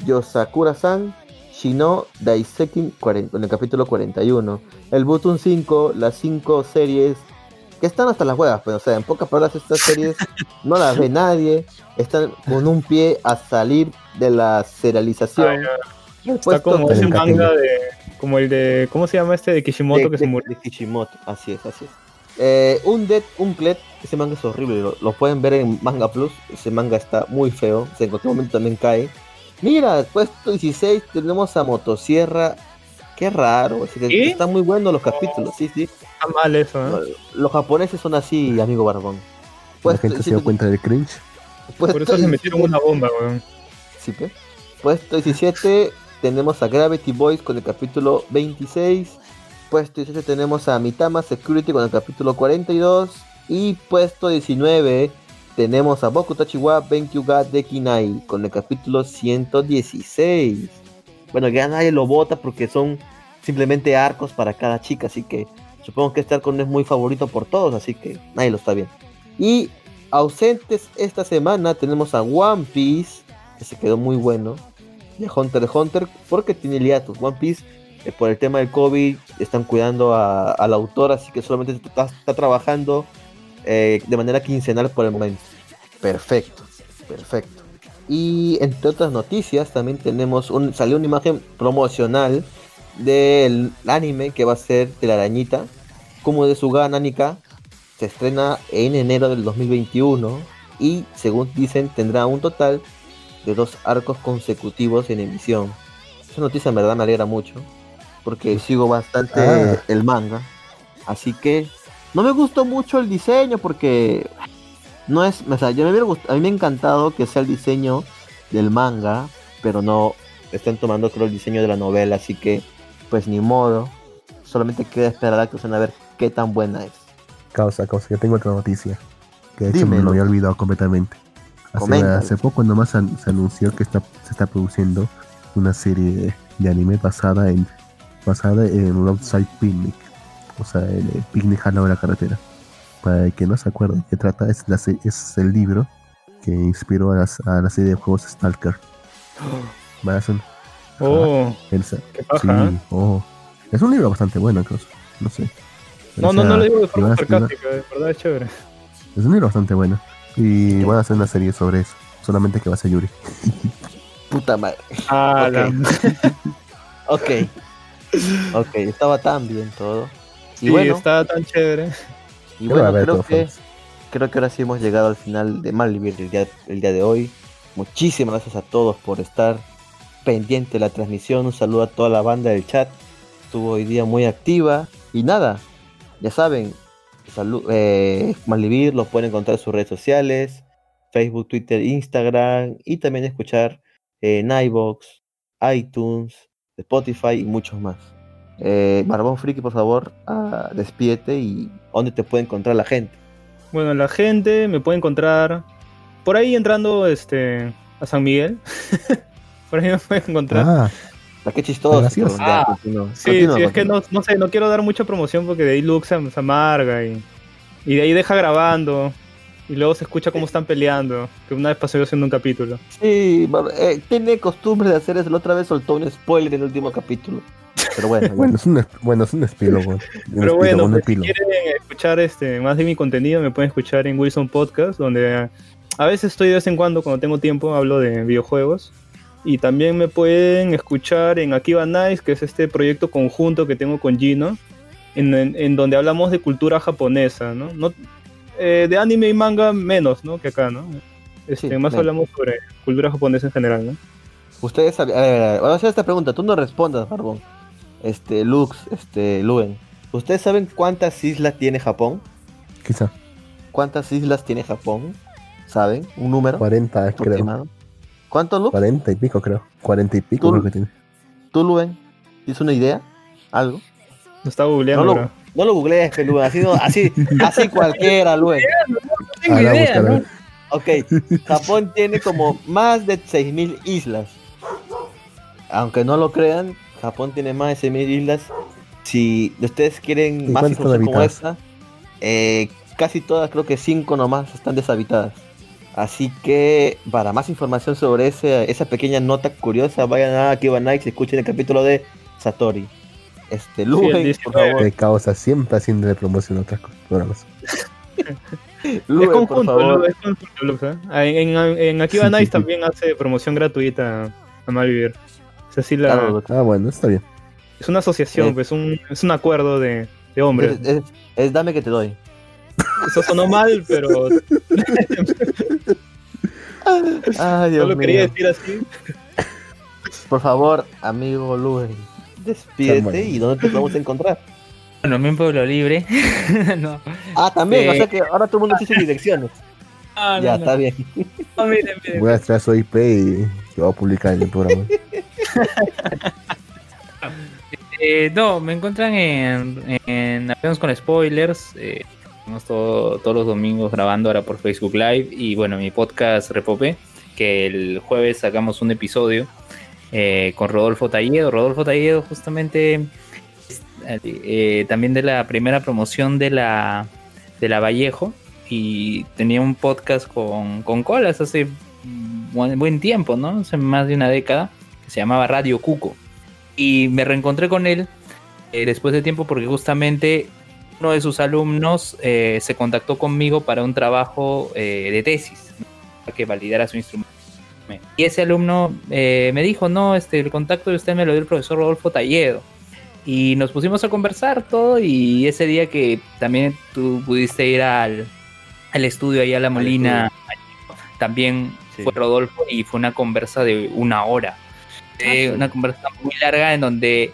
Yosakura-san Shino Daisekin 40, en el capítulo 41. El Button 5, las 5 series que están hasta las huevas, pero o sea, en pocas palabras estas series no las ve nadie, están con un pie a salir de la serialización. Está como ese 30 manga de. Como el de. ¿Cómo se llama este de Kishimoto de, que se murió? de Kishimoto, así es, así es. Eh, un Dead Unclet, ese manga es horrible, lo, lo pueden ver en Manga Plus, ese manga está muy feo, o sea, en cualquier momento también cae. Mira, puesto 16 tenemos a Motosierra, qué raro, así que están muy buenos los capítulos, sí, sí. Está mal eso, ¿eh? Los japoneses son así, amigo Barbón. La Puesto gente se dio 17 cuenta del cringe. Por eso se metieron 17 una bomba, weón. Sí. Puesto 17 tenemos a Gravity Boys con el capítulo 26. Puesto 18 tenemos a Mitama Security con el capítulo 42. Y puesto 19 tenemos a Boku Tachiwa Benkyuga Dekinai con el capítulo 116. Bueno, ya nadie lo vota porque son simplemente arcos para cada chica, así que supongo que este arco no es muy favorito por todos, así que nadie lo está bien. Y ausentes esta semana tenemos a One Piece, que se quedó muy bueno, y a Hunter x Hunter porque tiene hiatus. One Piece, eh, por el tema del COVID, están cuidando a- al autor, así que solamente está, está trabajando eh, de manera quincenal por el momento. Perfecto, perfecto. Y entre otras noticias, también tenemos un, salió una imagen promocional del anime que va a ser de la arañita, como de Suga Nanika. Se estrena en enero del 2021 y según dicen tendrá un total de dos arcos consecutivos en emisión. Esa noticia en verdad me alegra mucho porque sigo bastante Ah. el manga. Así que no me gustó mucho el diseño porque no es, o sea, yo me hubiera gust- a mí me ha encantado que sea el diseño del manga, pero no están tomando creo el diseño de la novela, así que pues ni modo. Solamente queda esperar a que a ver qué tan buena es. Causa, causa, que tengo otra noticia. Que de hecho me lo había olvidado completamente. Hace, poco nomás an- se anunció que está, se está produciendo una serie de, de anime basada en basada en Roadside Picnic. O sea, el, el picnic al lado de la carretera. Para el que no se acuerde de qué trata, es, la, es el libro que inspiró a, las- a la serie de juegos Stalker. Ser Oh, el sa- qué paja, sí, ¿eh? oh. Es un libro bastante bueno, incluso. No sé. No, O no, sea, no lo digo de forma sarcástica, de verdad es chévere. Es un libro bastante bueno. Y van a hacer una serie sobre eso. Solamente que va a ser Yuri. Puta madre. Ah, Ok. Ok. ok, estaba tan bien todo. Y sí, bueno, está tan chévere. Y bueno creo que creo que ahora sí hemos llegado al final de Malvivir el día, el día de hoy. Muchísimas gracias a todos por estar pendiente de la transmisión. Un saludo a toda la banda del chat. Estuvo hoy día muy activa. Y nada, ya saben, salud, eh, Malvivir lo pueden encontrar en sus redes sociales, Facebook, Twitter, Instagram y también escuchar en iBox, iTunes, Spotify y muchos más. Eh, Barbón Friki, por favor, ah, despídete y dónde te puede encontrar la gente. Bueno, la gente me puede encontrar por ahí entrando este a San Miguel. por ahí me puede encontrar. Ah, Ah, qué chistoso. Ah, continúa. sí, Continúa, sí, es que no, no sé, no quiero dar mucha promoción porque de ahí se, se amarga y, y de ahí deja grabando y luego se escucha cómo están peleando. Que una vez pasó yo haciendo un capítulo. Sí, eh, tiene costumbre de hacer eso. La otra vez soltó un spoiler en el último capítulo. Pero bueno, bueno, es un, bueno, es un epílogo. Un Pero bueno, un pues, si quieren escuchar este, más de mi contenido, me pueden escuchar en Wilson Podcast, donde a veces estoy de vez en cuando, cuando tengo tiempo, hablo de videojuegos. Y también me pueden escuchar en Akiba Nice, que es este proyecto conjunto que tengo con Gino, en, en- en donde hablamos de cultura japonesa, ¿no? no eh, de anime y manga menos, ¿no? Que acá, ¿no? Este, Sí, más hablamos sobre cultura japonesa en general, ¿no? Ustedes saben. A ver, a ver, voy a hacer esta pregunta. Tú no respondas, Barbón. Este, Lux, este, Luen. ¿Ustedes saben cuántas islas tiene Japón? Quizá ¿Cuántas islas tiene Japón? ¿Saben? ¿Un número? 40, creo. ¿Cuánto, Lux? 40 y pico, creo. 40 y pico Tú- creo que tiene. ¿Tú, Luen? ¿Tienes una idea? ¿Algo? Lo estaba googleando, No no lo googlees, Luen. Así, no- así, así cualquiera, Luen. tengo Ahora idea. ¿no? Ok, Japón tiene como más de 6.000 islas. Aunque no lo crean, Japón tiene más de 6.000 islas. Si ustedes quieren ¿Y más información como esta, eh, casi todas, creo que 5 nomás están deshabitadas. Así que para más información sobre ese, esa pequeña nota curiosa, vayan a Nights y escuchen el capítulo de Satori. Este, Luen, por 19. favor. Que causa siempre haciendo promoción a otras cosas. programas. Luen, es por conjunto, favor. Es conjunto, Lux, ¿eh? Ah, En, en, en Akiba Sí, sí, Nice sí. también hace promoción gratuita a Malvivir. O sea, sí la- Claro, Ah, bueno, está bien. es una asociación, Eh. pues un, es un acuerdo de, de hombre. Es, es- es dame que te doy. Eso sonó mal, pero Ay, Dios no lo quería mío. decir así. Por favor, amigo Luis, despídete y dónde te podemos encontrar. Bueno, en Pueblo Libre. no. Ah, también, Sí. o sea que ahora todo el mundo dice direcciones. Ah, ya, no, está bien. no, miren. Voy a extraer su IP y lo voy a publicar en el programa. Eh, no, me encuentran en, en con Spoilers. Eh, estamos todo- todos los domingos grabando ahora por Facebook Live. Y bueno, mi podcast Repopé, que el jueves sacamos un episodio eh, con Rodolfo Talledo. Rodolfo Talledo, justamente es, eh, también de la primera promoción de la, de la Vallejo. Y tenía un podcast con, con Colas hace buen, buen tiempo, ¿no? Hace más de una década, que se llamaba Radio Cuco y me reencontré con él eh, después de tiempo porque justamente uno de sus alumnos eh, se contactó conmigo para un trabajo eh, de tesis para que validara su instrumento. Y ese alumno eh, me dijo, no, este, el contacto de usted me lo dio el profesor Rodolfo Talledo. Y nos pusimos a conversar todo y ese día que también tú pudiste ir al, al estudio ahí a La Molina, también Sí. fue Rodolfo y fue una conversa de una hora. Eh, sí. Una conversa muy larga en donde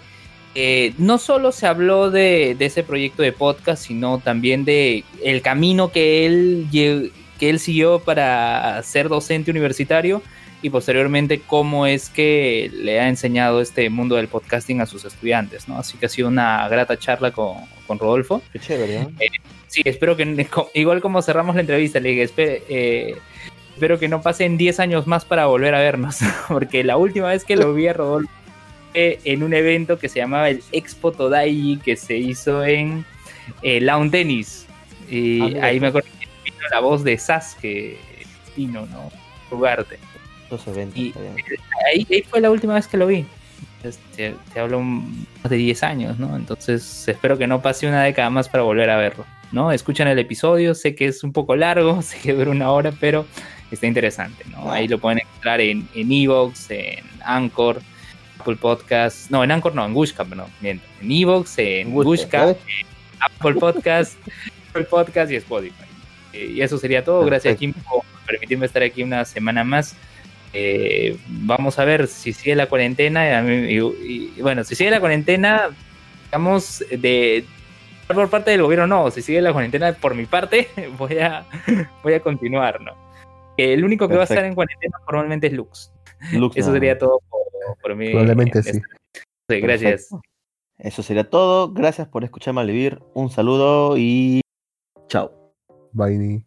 eh, no solo se habló de, de ese proyecto de podcast, sino también de el camino que él, que él siguió para ser docente universitario y posteriormente cómo es que le ha enseñado este mundo del podcasting a sus estudiantes, ¿no? Así que ha sido una grata charla con, con Rodolfo. Qué chévere, eh, sí, espero que, igual como cerramos la entrevista, le dije, eh, espero que no pasen 10 años más para volver a vernos, porque la última vez que lo vi a Rodolfo fue en un evento que se llamaba el Expo Todai, que se hizo en eh, Lawn Tennis. Y ah, ahí me acuerdo que vino la voz de Sasuke, Tino, ¿no? Jugarte. Y ahí, fue la última vez que lo vi. Te, hablo más de 10 años, ¿no? Entonces espero que no pase una década más para volver a verlo, ¿no? Escuchan el episodio, sé que es un poco largo, sé que dura una hora, pero está interesante, ¿no? Ahí lo pueden encontrar en Evox, en, e en Anchor, Apple Podcast, no, en Anchor no, en Gushcamp, no, en Evox, en Gushcamp, en Apple Podcast, Apple Podcast y Spotify. Eh, y eso sería todo. Gracias, Kim, por permitirme estar aquí una semana más. Eh, vamos a ver si sigue la cuarentena. y bueno, si sigue la cuarentena, digamos, de por parte del gobierno, no. Si sigue la cuarentena por mi parte, voy a, voy a continuar, ¿no? Eh, El único que va a estar en cuarentena probablemente es Lux. Lux, Eso no. sería todo por, por mí. Probablemente sí. Sí, Gracias. Perfecto. Eso sería todo. Gracias por escuchar Malvivir. Un saludo y chao. Bye.